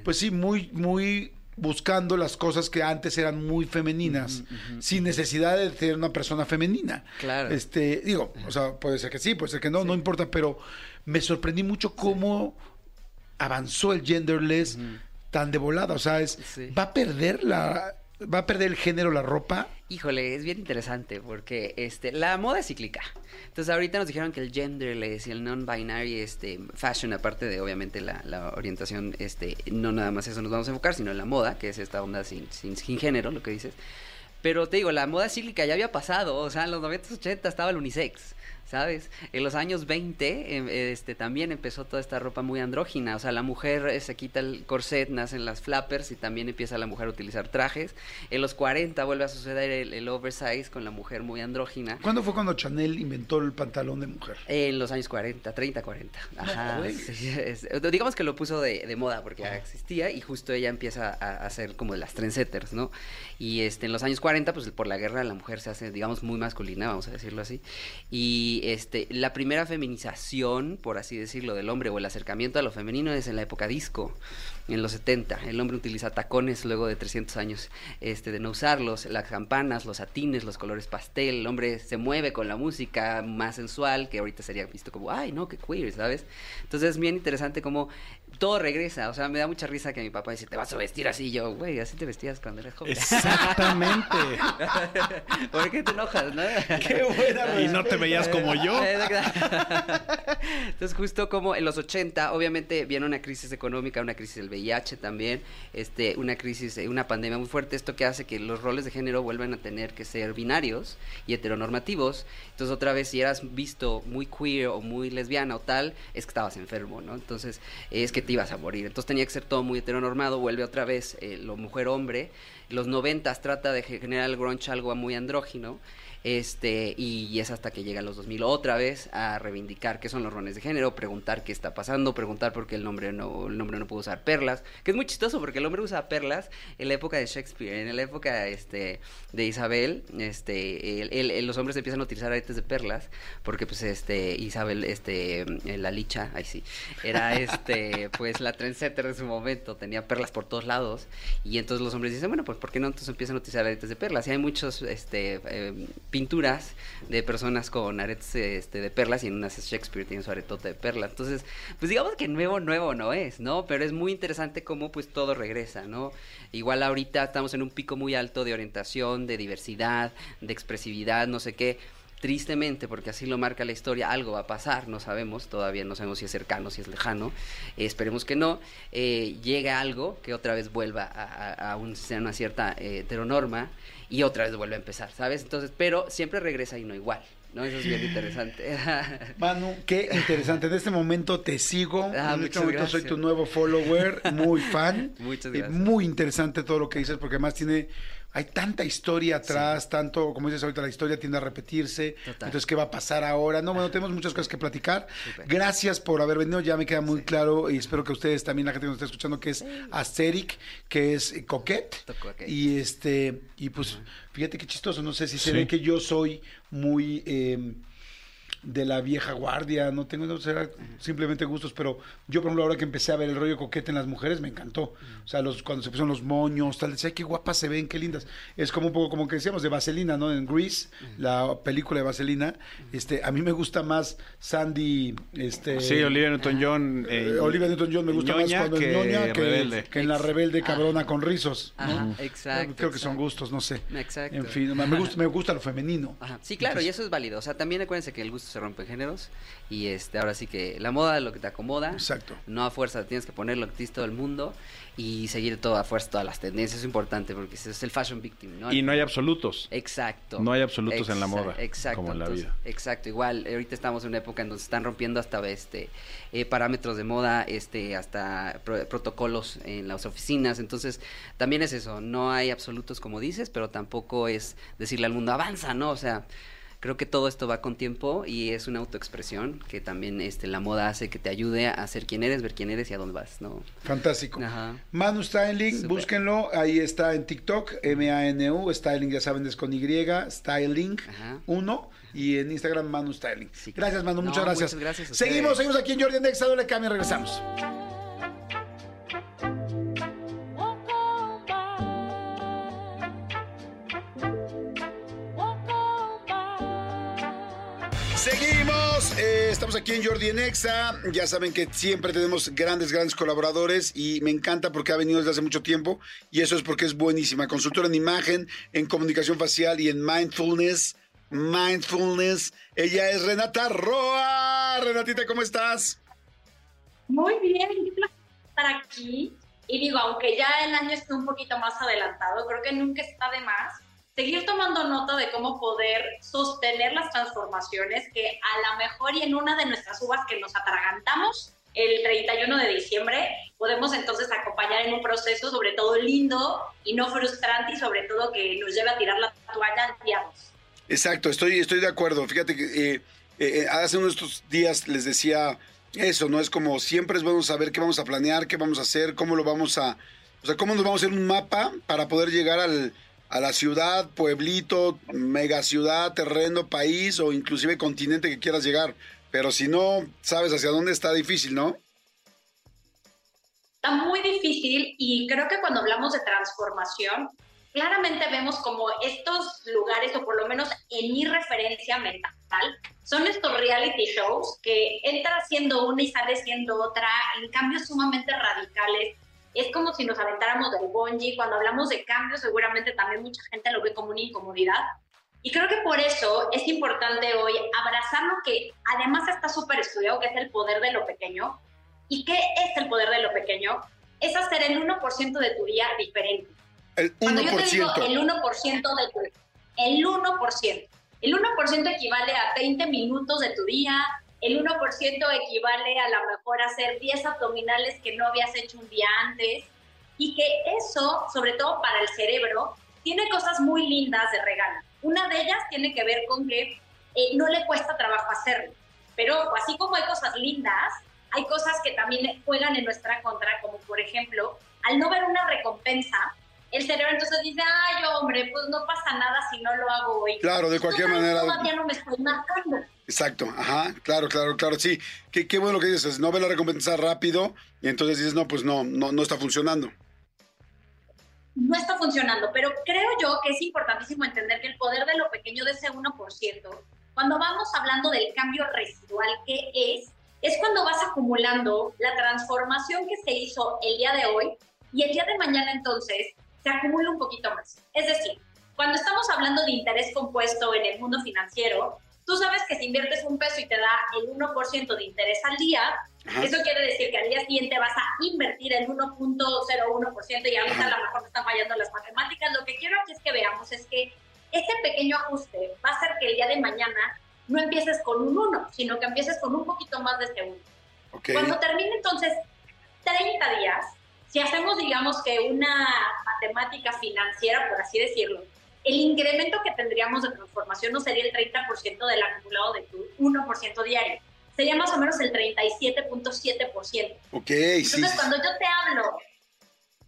pues sí, muy, muy buscando las cosas que antes eran muy femeninas, sin necesidad de tener una persona femenina. Claro. Este, digo, o sea, puede ser que sí, puede ser que no, no importa, pero me sorprendí mucho cómo avanzó el genderless tan de volada, o sea, es, Sí. va a perder la, va a perder el género la ropa. Híjole, es bien interesante porque este, la moda es cíclica. Entonces ahorita nos dijeron que el genderless y el non-binary este, fashion, aparte de obviamente la, la orientación, este, no nada más eso nos vamos a enfocar, sino en la moda, que es esta onda sin, sin, sin género, lo que dices. Pero te digo, la moda cíclica ya había pasado, o sea, en los 90, 80 estaba el unisex. ¿Sabes? En los años 20 em, este, también empezó toda esta ropa muy andrógina. O sea, la mujer eh, se quita el corset, nacen las flappers y también empieza la mujer a utilizar trajes. En los 40 vuelve a suceder el, el oversize con la mujer muy andrógina. ¿Cuándo fue cuando Chanel inventó el pantalón de mujer? En los años 40, 30, 40. Ajá. güey. sí, es- digamos que lo puso de, de moda porque ya existía y justo ella empieza a, a hacer como las trendsetters, ¿no? Y este, en los años 40, pues por la guerra la mujer se hace, digamos, muy masculina, vamos a decirlo así. Y este, la primera feminización, por así decirlo, del hombre o el acercamiento a lo femenino es en la época disco, en los 70. El hombre utiliza tacones luego de 300 años este, de no usarlos, las campanas, los satines, los colores pastel. El hombre se mueve con la música más sensual, que ahorita sería visto como, ay, no, qué queer, ¿sabes? Entonces es bien interesante cómo todo regresa. O sea, me da mucha risa que mi papá dice, te vas a vestir así. Y yo, güey, así te vestías cuando eras joven. Exactamente. ¿Por qué te enojas, no? Qué buena y no te veías como yo. Entonces, justo como en los 80, obviamente viene una crisis económica, una crisis del VIH también, este, una crisis, eh, una pandemia muy fuerte, esto que hace que los roles de género vuelvan a tener que ser binarios y heteronormativos. Entonces, otra vez, si eras visto muy queer o muy lesbiana o tal, es que estabas enfermo, ¿no? Entonces, es que te ibas a morir. Entonces, tenía que ser todo muy heteronormado, vuelve otra vez eh, lo mujer-hombre. Los noventas trata de generar el grunge algo muy andrógino. Este, y es hasta que llega a los 2000 otra vez a reivindicar qué son los roles de género, preguntar qué está pasando, preguntar por qué el nombre no, el nombre no pudo usar perlas, que es muy chistoso porque el hombre usa perlas en la época de Shakespeare, en la época este, de Isabel, este, el- el- el- los hombres empiezan a utilizar aretes de perlas, porque pues este, Isabel, este, la licha, ahí sí, era este, pues la trendsetter de su momento, tenía perlas por todos lados, y entonces los hombres dicen, bueno, pues ¿por qué no entonces empiezan a utilizar aretes de perlas? Y hay muchos, este, eh, pinturas de personas con aretes este, de perlas y en unas Shakespeare tiene su aretote de perla. Entonces, pues digamos que nuevo, nuevo no es, ¿no? Pero es muy interesante cómo pues todo regresa, ¿no? Igual ahorita estamos en un pico muy alto de orientación, de diversidad, de expresividad, no sé qué. Tristemente, porque así lo marca la historia, algo va a pasar, no sabemos, todavía no sabemos si es cercano, si es lejano, esperemos que no, eh, llegue algo que otra vez vuelva a una cierta eh, heteronorma y otra vez vuelve a empezar, ¿sabes? Entonces, pero siempre regresa y no igual, ¿no? Eso es bien interesante. Manu, qué interesante. En este momento te sigo. Ah, en este momento soy tu nuevo follower, muy fan. Muchas Y gracias. muy interesante todo lo que dices, porque además tiene. Hay tanta historia atrás, tanto, como dices ahorita, la historia tiende a repetirse. Total. Entonces, ¿qué va a pasar ahora? No, bueno, tenemos muchas cosas que platicar. Gracias por haber venido. Ya me queda muy claro y espero que ustedes también, la gente que nos está escuchando, que es Asteric, que es Coquette. Coquette. Y este, y pues, fíjate qué chistoso. No sé si se Sí. ve que yo soy muy. eh, de la vieja guardia, no tengo, no será simplemente gustos, pero yo, por ejemplo, ahora que empecé a ver el rollo coquete en las mujeres, me encantó. O sea, los, cuando se pusieron los moños, tal, decía, qué guapas se ven, qué lindas. Es como un poco como que decíamos de Vaselina, ¿no? En Grease, la película de Vaselina, este, a mí me gusta más Sandy, este... Sí, Olivia Newton-John. eh, Olivia Newton-John me gusta más cuando que es ñoña que, en la rebelde cabrona con rizos. ¿no? Ajá, exacto, Creo que son exacto. gustos, no sé. Exacto. En fin, me gusta, me gusta lo femenino. Ajá. Sí, claro, y eso es válido. O sea, también acuérdense que el gusto se rompe en géneros. Y este, ahora sí que la moda es lo que te acomoda. Exacto. No a fuerza tienes que poner lo que te dice todo el mundo y seguir todo a fuerza todas las tendencias. Es importante porque ese es el fashion victim, ¿no? Y no hay absolutos. Exacto. No hay absolutos en la moda, Exacto. como en la entonces, vida. Exacto, igual. Ahorita estamos en una época en donde se están rompiendo hasta este eh, parámetros de moda, este, hasta pro- protocolos en las oficinas. Entonces, también es eso. No hay absolutos como dices, pero tampoco es decirle al mundo avanza, ¿no? O sea. Creo que todo esto va con tiempo y es una autoexpresión que también este, la moda hace que te ayude a ser quien eres, ver quién eres y a dónde vas, ¿no? Fantástico. Ajá. Manu Styling, Súper. búsquenlo. Ahí está en TikTok, M-A-N-U. Styling, ya saben, es con Y. Styling Ajá. 1. Y en Instagram, Manu Styling. Sí, gracias, Manu. no, muchas gracias. muchas gracias a Seguimos, seguimos aquí en Jordi Nexa. Doble cambio, regresamos. Seguimos, eh, estamos aquí en Jordi en Exa. Ya saben que siempre tenemos grandes, grandes colaboradores y me encanta porque ha venido desde hace mucho tiempo y eso es porque es buenísima. Consultora en imagen, en comunicación facial y en mindfulness. Mindfulness. Ella es Renata Roa. Renatita, ¿cómo estás? Muy bien, estar aquí. Y digo, aunque ya el año esté un poquito más adelantado, creo que nunca está de más seguir tomando nota de cómo poder sostener las transformaciones que a lo mejor y en una de nuestras uvas que nos atragantamos el 31 de diciembre, podemos entonces acompañar en un proceso sobre todo lindo y no frustrante y sobre todo que nos lleve a tirar la toalla dos. Exacto, estoy, estoy de acuerdo. Fíjate que eh, eh, hace unos estos días les decía eso, ¿no? Es como siempre es bueno saber qué vamos a planear, qué vamos a hacer, cómo lo vamos a... O sea, cómo nos vamos a hacer un mapa para poder llegar al, a la ciudad, pueblito, megaciudad, terreno, país o inclusive continente que quieras llegar. Pero si no sabes hacia dónde está difícil, ¿no? Está muy difícil y creo que cuando hablamos de transformación, claramente vemos como estos lugares, o por lo menos en mi referencia mental, son estos reality shows que entra siendo una y sale siendo otra, en cambios sumamente radicales. Es como si nos aventáramos del bungee. Cuando hablamos de cambios, seguramente también mucha gente lo ve como una incomodidad. Y creo que por eso es importante hoy abrazar lo que además está súper estudiado, que es el poder de lo pequeño. ¿Y qué es el poder de lo pequeño? Es hacer el 1% de tu día diferente. El Cuando yo te digo 1%. el 1% de tu el 1%. El 1% equivale a 20 minutos de tu día, el 1% equivale a lo mejor a hacer 10 abdominales que no habías hecho un día antes y que eso, sobre todo para el cerebro, tiene cosas muy lindas de regalo. Una de ellas tiene que ver con que eh, no le cuesta trabajo hacerlo, pero así como hay cosas lindas, hay cosas que también juegan en nuestra contra, como por ejemplo, al no ver una recompensa, el cerebro entonces dice, ay, hombre, pues no pasa nada si no lo hago hoy. Claro, de cualquier manera. Todavía no me estoy marcando. Exacto, ajá, claro, claro, claro, sí. Qué, qué bueno que dices, no ve la recompensa rápido y entonces dices, no, pues no, no, no está funcionando. no está funcionando, pero creo yo que es importantísimo entender que el poder de lo pequeño de ese 1%, cuando vamos hablando del cambio residual que es, es cuando vas acumulando la transformación que se hizo el día de hoy y el día de mañana entonces se acumula un poquito más. Es decir, cuando estamos hablando de interés compuesto en el mundo financiero, tú sabes que si inviertes un peso y te da el 1% de interés al día, eso quiere decir que al día siguiente vas a invertir el 1.01% y ahorita a lo mejor me están fallando las matemáticas. Lo que quiero aquí es que veamos es que este pequeño ajuste va a hacer que el día de mañana no empieces con un 1, sino que empieces con un poquito más de este 1. Ok. Cuando termine entonces 30 días, si hacemos digamos que una matemática financiera, por así decirlo, el incremento que tendríamos de transformación no sería el 30% del acumulado de tu 1% diario, sería más o menos el 37.7%. Ok, sí. Entonces, cuando yo te hablo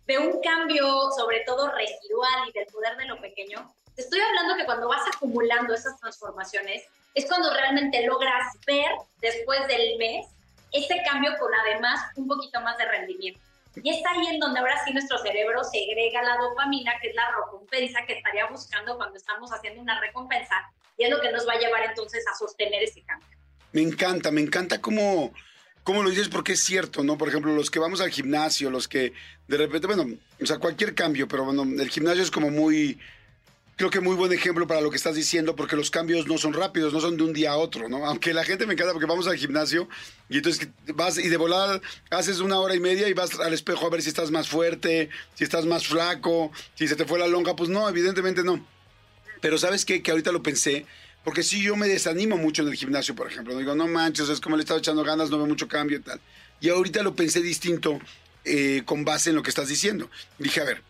de un cambio, sobre todo residual y del poder de lo pequeño, te estoy hablando que cuando vas acumulando esas transformaciones, es cuando realmente logras ver después del mes ese cambio con además un poquito más de rendimiento. Y es ahí en donde ahora sí nuestro cerebro segrega la dopamina, que es la recompensa que estaría buscando cuando estamos haciendo una recompensa, y es lo que nos va a llevar entonces a sostener ese cambio. Me encanta, me encanta cómo, cómo lo dices porque es cierto, ¿no? Por ejemplo, los que vamos al gimnasio, los que de repente, bueno, o sea, cualquier cambio, pero bueno, el gimnasio es como muy, creo que muy buen ejemplo para lo que estás diciendo porque los cambios no son rápidos, no son de un día a otro, ¿no? Aunque la gente me encanta porque vamos al gimnasio y entonces vas y de volada haces una hora y media y vas al espejo a ver si estás más fuerte, si estás más flaco, si se te fue la lonja, pues no, evidentemente no. Pero ¿sabes qué? Que ahorita lo pensé, porque si yo me desanimo mucho en el gimnasio, por ejemplo, digo, no manches, es como le he estado echando ganas, no veo mucho cambio y tal. Y ahorita lo pensé distinto eh, con base en lo que estás diciendo. Dije, a ver,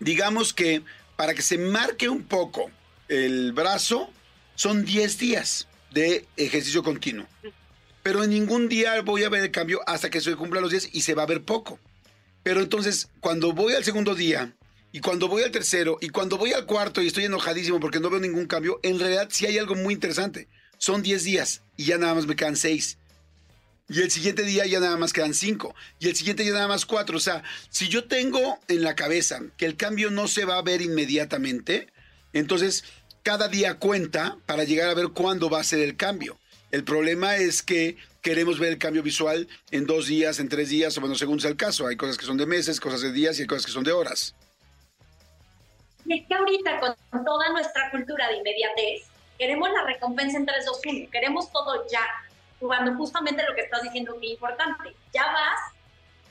digamos que para que se marque un poco el brazo, son 10 días de ejercicio continuo. Pero en ningún día voy a ver el cambio hasta que se cumpla los 10 y se va a ver poco. Pero entonces, cuando voy al segundo día, y cuando voy al tercero, y cuando voy al cuarto y estoy enojadísimo porque no veo ningún cambio, en realidad sí hay algo muy interesante. Son 10 días y ya nada más me quedan 6. Y el siguiente día ya nada más quedan 5. Y el siguiente ya nada más 4. O sea, si yo tengo en la cabeza que el cambio no se va a ver inmediatamente, entonces cada día cuenta para llegar a ver cuándo va a ser el cambio. El problema es que queremos ver el cambio visual en dos días, en tres días, o bueno, según sea el caso. Hay cosas que son de meses, cosas de días y hay cosas que son de horas. Y es que ahorita con toda nuestra cultura de inmediatez, queremos la recompensa en 3, 2, 1, queremos todo ya, cuando justamente lo que estás diciendo que es importante, ya vas,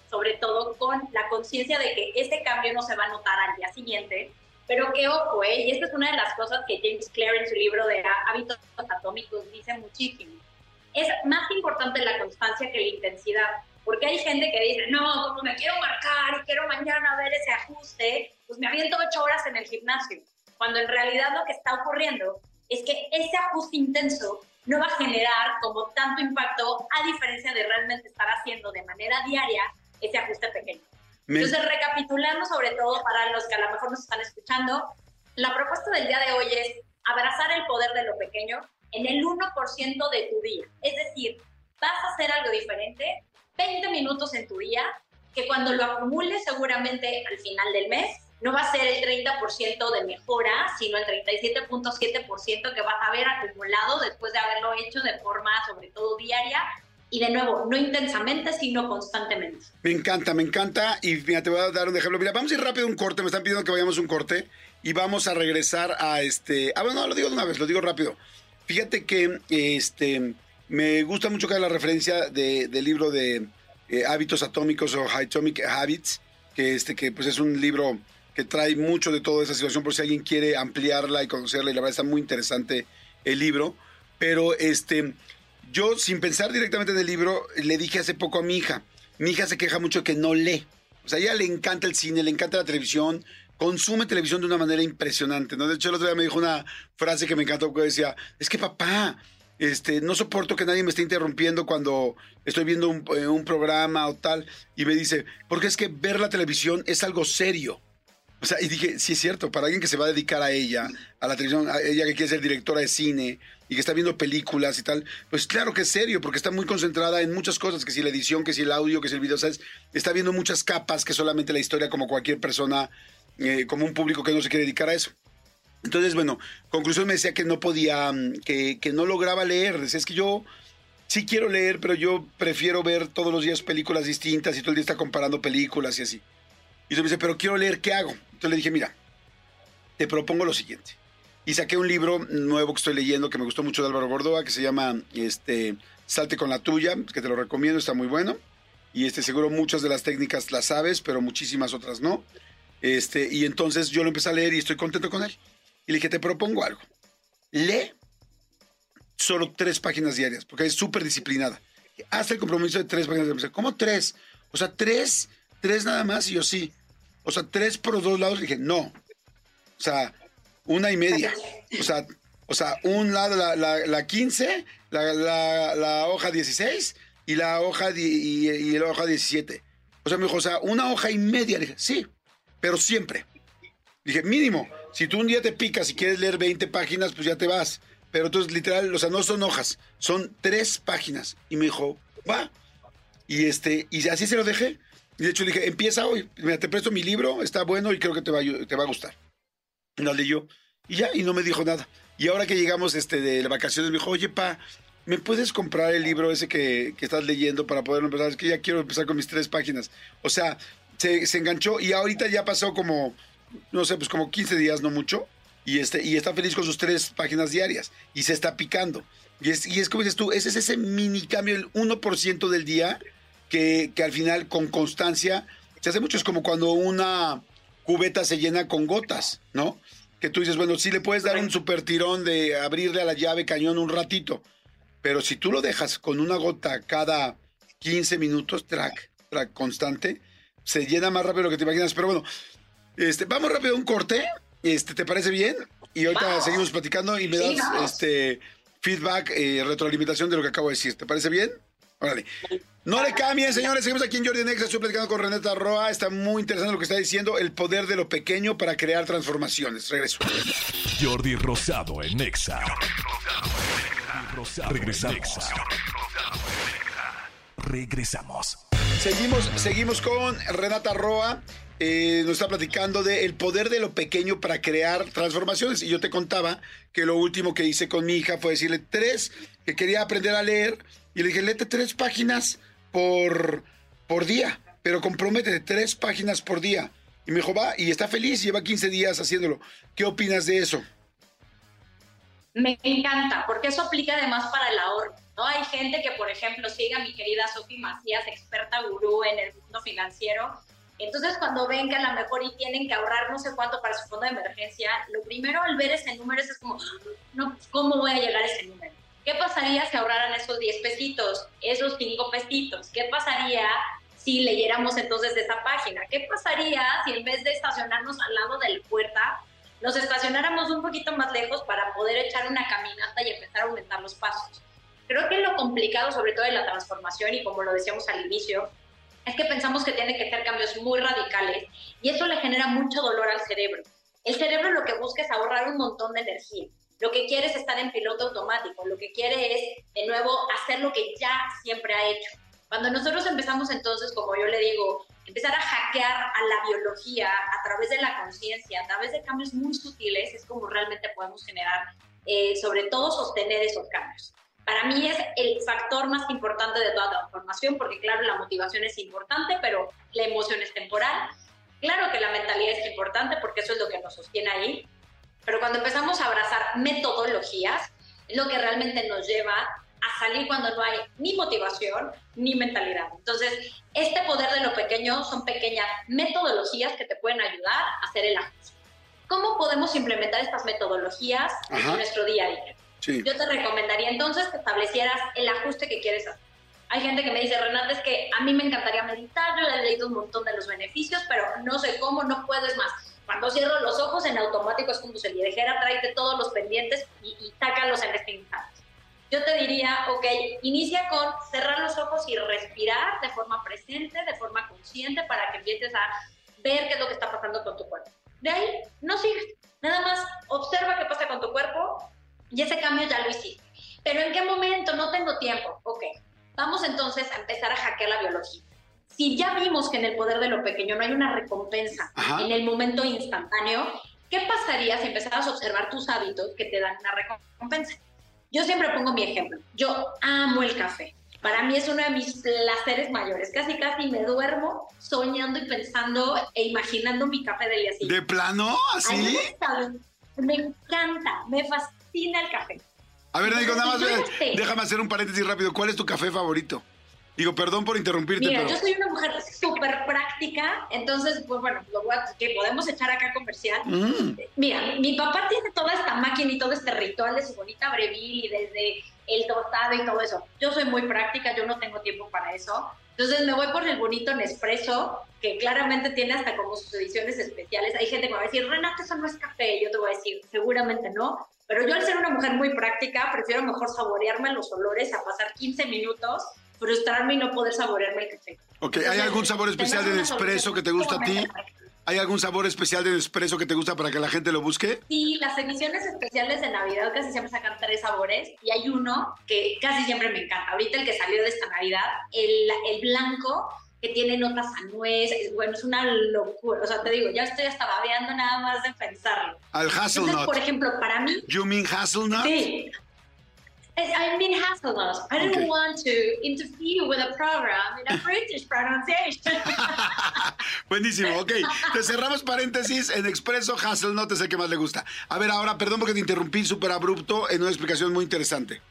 sobre todo con la conciencia de que este cambio no se va a notar al día siguiente, pero que ojo, ¿eh? y esta es una de las cosas que James Clear en su libro de hábitos atómicos dice muchísimo, es más importante la constancia que la intensidad. Porque hay gente que dice, no, como me quiero marcar y quiero mañana ver ese ajuste, pues me aviento ocho horas en el gimnasio. Cuando en realidad lo que está ocurriendo es que ese ajuste intenso no va a generar como tanto impacto a diferencia de realmente estar haciendo de manera diaria ese ajuste pequeño. Me- Entonces, recapitulando sobre todo para los que a lo mejor nos están escuchando, la propuesta del día de hoy es abrazar el poder de lo pequeño en el 1% de tu día. Es decir, vas a hacer algo diferente 20 minutos en tu día, que cuando lo acumules seguramente al final del mes, no va a ser el 30% de mejora, sino el 37.7% que vas a haber acumulado después de haberlo hecho de forma sobre todo diaria y de nuevo, no intensamente, sino constantemente. Me encanta, me encanta. Y mira, te voy a dar un ejemplo. Mira, vamos a ir rápido un corte. Me están pidiendo que vayamos un corte. Y vamos a regresar a este. Ah, bueno, no, lo digo de una vez, lo digo rápido. Fíjate que este me gusta mucho que haga la referencia de- del libro de eh, Hábitos Atómicos o Atomic Habits, que, este, que pues es un libro que trae mucho de toda esa situación, por si alguien quiere ampliarla y conocerla. Y la verdad está muy interesante el libro. Pero este. Yo, sin pensar directamente en el libro, le dije hace poco a mi hija. Mi hija se queja mucho que no lee. O sea, ella le encanta el cine, le encanta la televisión, consume televisión de una manera impresionante, ¿no? De hecho, el otro día me dijo una frase que me encantó, que decía, es que papá, este, no soporto que nadie me esté interrumpiendo cuando estoy viendo un, eh, un programa o tal. Y me dice, porque es que ver la televisión es algo serio. O sea, y dije, sí es cierto, para alguien que se va a dedicar a ella, a la televisión, a ella que quiere ser directora de cine y que está viendo películas y tal, pues claro que es serio, porque está muy concentrada en muchas cosas, que si la edición, que si el audio, que si el video, ¿sabes? Está viendo muchas capas que solamente la historia, como cualquier persona eh, como un público que no se quiere dedicar a eso. Entonces, bueno, conclusión me decía que no podía, mm, que, que no lograba leer. Decía, es que yo sí quiero leer, pero yo prefiero ver todos los días películas distintas y todo el día está comparando películas y así. Y entonces me dice, pero quiero leer, ¿qué hago? Entonces le dije, mira, te propongo lo siguiente. Y saqué un libro nuevo que estoy leyendo que me gustó mucho de Álvaro Gordoa, que se llama este, Salte con la tuya, que te lo recomiendo, está muy bueno. Y este, seguro muchas de las técnicas las sabes, pero muchísimas otras no. Este, y entonces yo lo empecé a leer y estoy contento con él. Y le dije, te propongo algo. Lee solo tres páginas diarias, porque es súper disciplinada. Haz el compromiso de tres páginas diarias. ¿Cómo tres? O sea, tres, tres nada más y yo sí. O sea, tres por dos lados. Dije, no. O sea, una y media. O sea, o sea un lado la, la, la 15, la, la, hoja 16 y la hoja, y, y la hoja 17. O sea, me dijo, o sea, una hoja y media. Le dije, sí, pero siempre. Dije, mínimo, si tú un día te picas y quieres leer 20 páginas, pues ya te vas. Pero entonces, literal, o sea, no son hojas, son tres páginas. Y me dijo, va. Y este, y así se lo dejé. Y de hecho le dije, empieza hoy. Mira, te presto mi libro, está bueno y creo que te va, te va a gustar. Y lo leyó. Y ya, y no me dijo nada. Y ahora que llegamos este, de las vacaciones, me dijo, oye, pa, ¿me puedes comprar el libro ese que, que estás leyendo para poderlo empezar? Es que ya quiero empezar con mis tres páginas. O sea, se, se enganchó y ahorita ya pasó como, no sé, pues como 15 días, no mucho. Y, este, y está feliz con sus tres páginas diarias. Y se está picando. Y es, y es como dices tú, ese es ese mini cambio, el 1% del día, que, que al final, con constancia, se hace mucho. Es como cuando una cubeta se llena con gotas, ¿no? Que tú dices, bueno, sí le puedes dar un super tirón de abrirle a la llave cañón un ratito, pero si tú lo dejas con una gota cada 15 minutos, track, track constante, se llena más rápido de lo que te imaginas. Pero bueno, este, vamos rápido a un corte. Este, ¿Te parece bien? Y ahorita Vamos. seguimos platicando y me das este feedback, eh, retroalimentación de lo que acabo de decir. ¿Te parece bien? Órale. No le cambien, señores. Seguimos aquí en Jordi Nexa. Estoy platicando con Renata Roa. Está muy interesante lo que está diciendo. El poder de lo pequeño para crear transformaciones. Regreso. Jordi Rosado en Nexa. Regresamos. Regresamos. Seguimos, seguimos con Renata Roa. Eh, nos está platicando de el poder de lo pequeño para crear transformaciones. Y yo te contaba que lo último que hice con mi hija fue decirle tres, que quería aprender a leer. Y le dije, léete tres páginas por, por día, pero comprométete tres páginas por día. Y me dijo, va, y está feliz, lleva 15 días haciéndolo. ¿Qué opinas de eso? Me encanta, porque eso aplica además para el ahorro. ¿no? Hay gente que, por ejemplo, sigue a mi querida Sofi Macías, experta gurú en el mundo financiero. Entonces, cuando ven que a lo mejor y tienen que ahorrar no sé cuánto para su fondo de emergencia, lo primero al ver ese número es como, no, pues, ¿cómo voy a llegar a ese número? ¿Qué pasaría si ahorraran esos 10 pesitos, esos 5 pesitos? ¿Qué pasaría si leyéramos entonces esa página? ¿Qué pasaría si en vez de estacionarnos al lado de la puerta, nos estacionáramos un poquito más lejos para poder echar una caminata y empezar a aumentar los pasos? Creo que lo complicado, sobre todo de la transformación, y como lo decíamos al inicio, es que pensamos que tiene que ser cambios muy radicales y eso le genera mucho dolor al cerebro. El cerebro lo que busca es ahorrar un montón de energía. Lo que quiere es estar en piloto automático, lo que quiere es, de nuevo, hacer lo que ya siempre ha hecho. Cuando nosotros empezamos entonces, como yo le digo, empezar a hackear a la biología a través de la conciencia, a través de cambios muy sutiles, es como realmente podemos generar, eh, sobre todo sostener esos cambios. Para mí es el factor más importante de toda transformación, porque claro, la motivación es importante, pero la emoción es temporal. Claro que la mentalidad es importante, porque eso es lo que nos sostiene ahí, pero cuando empezamos a abrazar metodologías, es lo que realmente nos lleva a salir cuando no hay ni motivación ni mentalidad. Entonces, este poder de lo pequeño son pequeñas metodologías que te pueden ayudar a hacer el ajuste. ¿Cómo podemos implementar estas metodologías Ajá. en nuestro día a día? Sí. Yo te recomendaría entonces que establecieras el ajuste que quieres hacer. Hay gente que me dice, Renata, es que a mí me encantaría meditar, yo he leído un montón de los beneficios, pero no sé cómo, no puedo, es más. Cuando cierro los ojos, en automático es como si le dijera, tráete todos los pendientes y, y tácalos en este instante. Yo te diría, ok, inicia con cerrar los ojos y respirar de forma presente, de forma consciente, para que empieces a ver qué es lo que está pasando con tu cuerpo. De ahí, no sigas, nada más observa qué pasa con tu cuerpo y ese cambio ya lo hiciste. Pero ¿en qué momento? No tengo tiempo. Ok, vamos entonces a empezar a hackear la biología. si ya vimos que en el poder de lo pequeño no hay una recompensa Ajá. en el momento instantáneo, ¿qué pasaría si empezaras a observar tus hábitos que te dan una recompensa? Yo siempre pongo mi ejemplo. Yo amo el café. Para mí es uno de mis placeres mayores. Casi, casi me duermo soñando y pensando e imaginando mi café del día siguiente. ¿De plano? ¿Así? Me encanta, me fascina el café. A ver, digo, nada más, sé. déjame hacer un paréntesis rápido. ¿Cuál es tu café favorito? Digo, perdón por interrumpirte, Mira, pero... yo soy una mujer súper práctica, entonces, pues bueno, lo voy a- que podemos echar acá comercial. Mm, Mira, mi papá tiene toda esta máquina y todo este ritual de su bonita breville y desde el tostado y todo eso. Yo soy muy práctica, yo no tengo tiempo para eso. Entonces me voy por el bonito Nespresso, que claramente tiene hasta como sus ediciones especiales. Hay gente que me va a decir, Renata, eso no es café. Yo te voy a decir, seguramente no. Pero yo al ser una mujer muy práctica, prefiero mejor saborearme los olores a pasar 15 minutos, frustrarme y no poder saborearme el café. ok, ¿hay algún sabor especial de solución que te gusta a ti? ¿Hay algún sabor especial de Nespresso que te gusta para que la gente lo busque? Sí, las ediciones especiales de Navidad casi siempre sacan tres sabores y hay uno que casi siempre me encanta. Ahorita el que salió de esta Navidad, el, el blanco que tiene notas a nuez, bueno, es una locura. O sea, te digo, ya estoy hasta babeando nada más de pensarlo. Al Entonces, hazelnut. por ejemplo, para mí, You mean hazelnut? sí. I mean hazelnut. I don't Okay. want to interfere with a program in a British pronunciation. Buenísimo, ok. Te cerramos paréntesis. En Expreso, Hazelnut es el que más le gusta. A ver, ahora, perdón porque te interrumpí súper abrupto en una explicación muy interesante.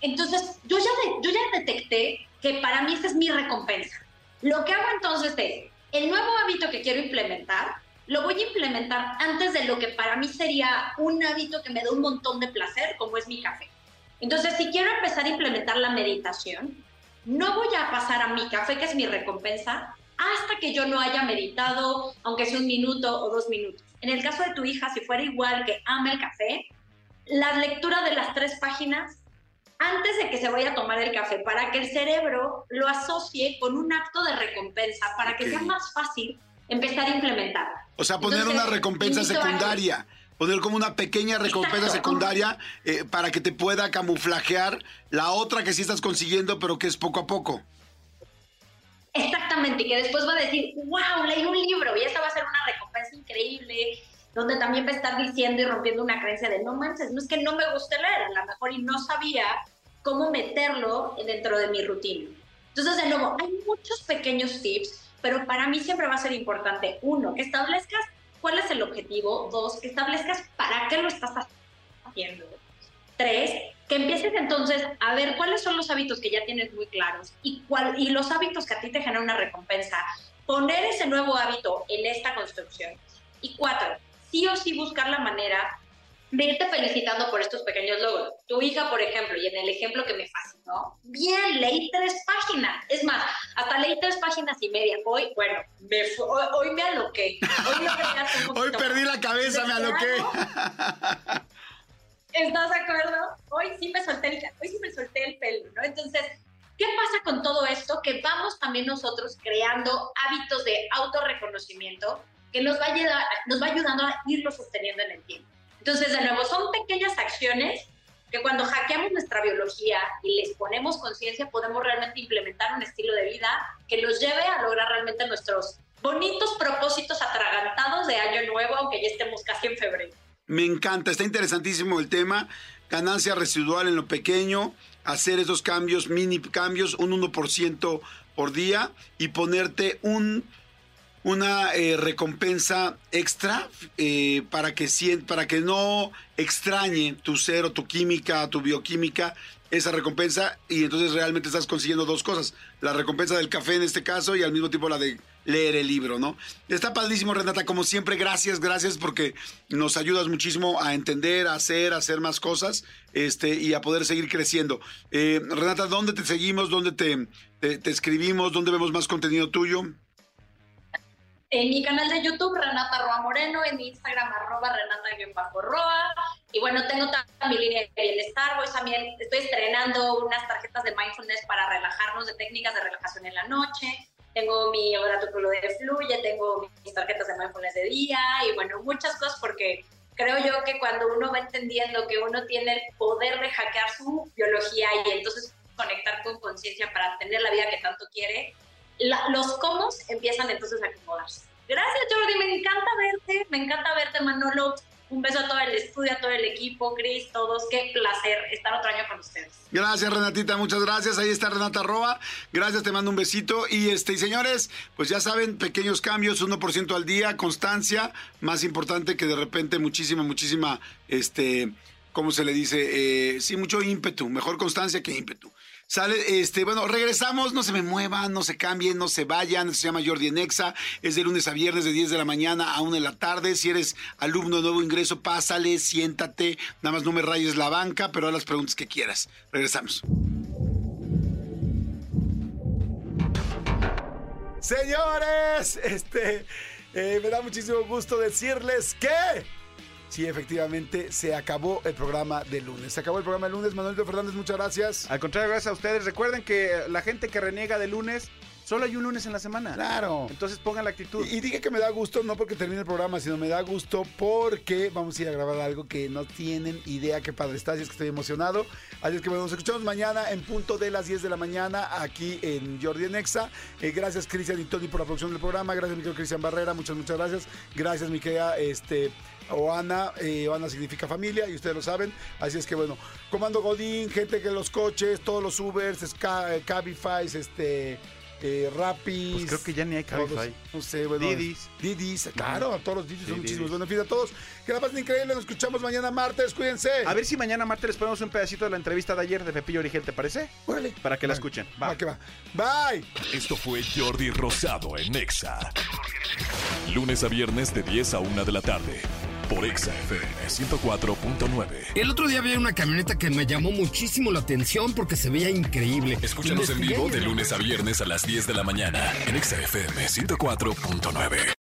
Entonces, yo ya, de- yo ya detecté que para mí esta es mi recompensa. Lo que hago entonces es, el nuevo hábito que quiero implementar, lo voy a implementar antes de lo que para mí sería un hábito que me da un montón de placer, como es mi café. Entonces, si quiero empezar a implementar la meditación, no voy a pasar a mi café, que es mi recompensa, hasta que yo no haya meditado, aunque sea un minuto o dos minutos. En el caso de tu hija, si fuera igual que ama el café, la lectura de las tres páginas antes de que se vaya a tomar el café, para que el cerebro lo asocie con un acto de recompensa, para que sea más fácil empezar a implementar. O sea, poner Entonces, una recompensa secundaria. Poner como una pequeña recompensa Exacto. secundaria eh, para que te pueda camuflajear la otra que sí estás consiguiendo, pero que es poco a poco. Exactamente, y que después va a decir, wow, leí un libro y esa va a ser una recompensa increíble, donde también va a estar diciendo y rompiendo una creencia de no manches, no es que no me guste leer, a lo mejor y no sabía cómo meterlo dentro de mi rutina. Entonces, de nuevo, hay muchos pequeños tips, pero para mí siempre va a ser importante, uno, que establezcas cuál es el objetivo, dos, que establezcas para qué lo estás haciendo, tres, que empieces entonces a ver cuáles son los hábitos que ya tienes muy claros y, cuál, y los hábitos que a ti te generan una recompensa, poner ese nuevo hábito en esta construcción. Y cuatro, sí o sí buscar la manera de irte felicitando por estos pequeños logros. Tu hija, por ejemplo, y en el ejemplo que me fascinó, bien, leí tres páginas. Es más, hasta leí tres páginas y media. Hoy, bueno, me fu- hoy, hoy me aloqué. Hoy Hoy perdí la cabeza, me aloqué. ¿Estás de acuerdo? Hoy sí me solté el, hoy sí me solté el pelo, ¿no? Entonces, ¿qué pasa con todo esto? Que vamos también nosotros creando hábitos de autorreconocimiento que nos va, a ayudar, nos va ayudando a irlo sosteniendo en el tiempo. Entonces, de nuevo, son pequeñas acciones que cuando hackeamos nuestra biología y les ponemos conciencia, podemos realmente implementar un estilo de vida que nos lleve a lograr realmente nuestros bonitos propósitos atragantados de año nuevo, aunque ya estemos casi en febrero. Me encanta, está interesantísimo el tema. Ganancia residual en lo pequeño, hacer esos cambios, mini cambios, un 1% por día y ponerte un, una eh, recompensa extra eh, para, que, para que no extrañe tu ser o tu química, tu bioquímica, esa recompensa y entonces realmente estás consiguiendo dos cosas, la recompensa del café en este caso y al mismo tiempo la de leer el libro, ¿no? Está padrísimo, Renata, como siempre, gracias, gracias porque nos ayudas muchísimo a entender, a hacer, a hacer más cosas este, y a poder seguir creciendo. Eh, Renata, ¿dónde te seguimos? ¿Dónde te, te- te escribimos? ¿Dónde vemos más contenido tuyo? En mi canal de YouTube, Renata Roa Moreno, en mi Instagram, arroba Renata-Roa. Y bueno, tengo también mi línea de bienestar. Voy también, estoy estrenando unas tarjetas de mindfulness para relajarnos, de técnicas de relajación en la noche. Tengo mi oráculo de Fluye, tengo mis tarjetas de mindfulness de día y bueno, muchas cosas porque creo yo que cuando uno va entendiendo que uno tiene el poder de hackear su biología y entonces conectar con conciencia para tener la vida que tanto quiere, la- los cómo empiezan entonces a acomodarse. Gracias Jordi, me encanta verte, me encanta verte Manolo. Un beso a todo el estudio, a todo el equipo, Chris, todos. Qué placer estar otro año con ustedes. Gracias, Renatita, muchas gracias. Ahí está Renata Roa. Gracias, te mando un besito. Y este, y señores, pues ya saben, pequeños cambios, 1% al día, constancia, más importante que de repente muchísima, muchísima, este, ¿cómo se le dice? Eh, sí, mucho ímpetu, mejor constancia que ímpetu. Sale, este, bueno, regresamos, no se me muevan, no se cambien, no se vayan. Se llama Jordi Nexa, es de lunes a viernes de 10 de la mañana a 1 de la tarde. Si eres alumno de nuevo ingreso, pásale, siéntate, nada más no me rayes la banca, pero haz las preguntas que quieras. Regresamos. Señores, este, eh, me da muchísimo gusto decirles que sí, efectivamente, se acabó el programa de lunes. Se acabó el programa de lunes. Manuelito Fernández, muchas gracias. Al contrario, gracias a ustedes. Recuerden que la gente que reniega de lunes, solo hay un lunes en la semana. Claro. Entonces pongan la actitud. Y, y dije que me da gusto, no porque termine el programa, sino me da gusto porque vamos a ir a grabar algo que no tienen idea qué padre está, así es que estoy emocionado. Así es que bueno, nos escuchamos mañana en punto de las 10 de la mañana aquí en Jordi en Exa. Eh, gracias Cristian y Tony por la producción del programa. Gracias mi querido Cristian Barrera, muchas, muchas gracias. Gracias mi querida este, Oana. Eh, Oana significa familia y ustedes lo saben. Así es que bueno, Comando Godín, gente que los coches, todos los Ubers, eh, Cabify, este... Eh, Rapis. Pues creo que ya ni hay Cabify. No sé, bueno. Didis. Didis, claro, a todos los Didis son muchísimos. Bueno, en fin, a todos. Que la pasen increíble. Nos escuchamos mañana martes. Cuídense. A ver si mañana martes les ponemos un pedacito de la entrevista de ayer de Pepillo Origel, ¿te parece? Órale. Para que la escuchen. Va, Va. que va. Bye. Esto fue Jordi Rosado en Exa. Lunes a viernes de 10 a 1 de la tarde. Por Exa FM 104.9. El otro día vi una camioneta que me llamó muchísimo la atención porque se veía increíble. Escúchanos en vivo de lunes a viernes a las 10 de la mañana. En Exa FM 104.9.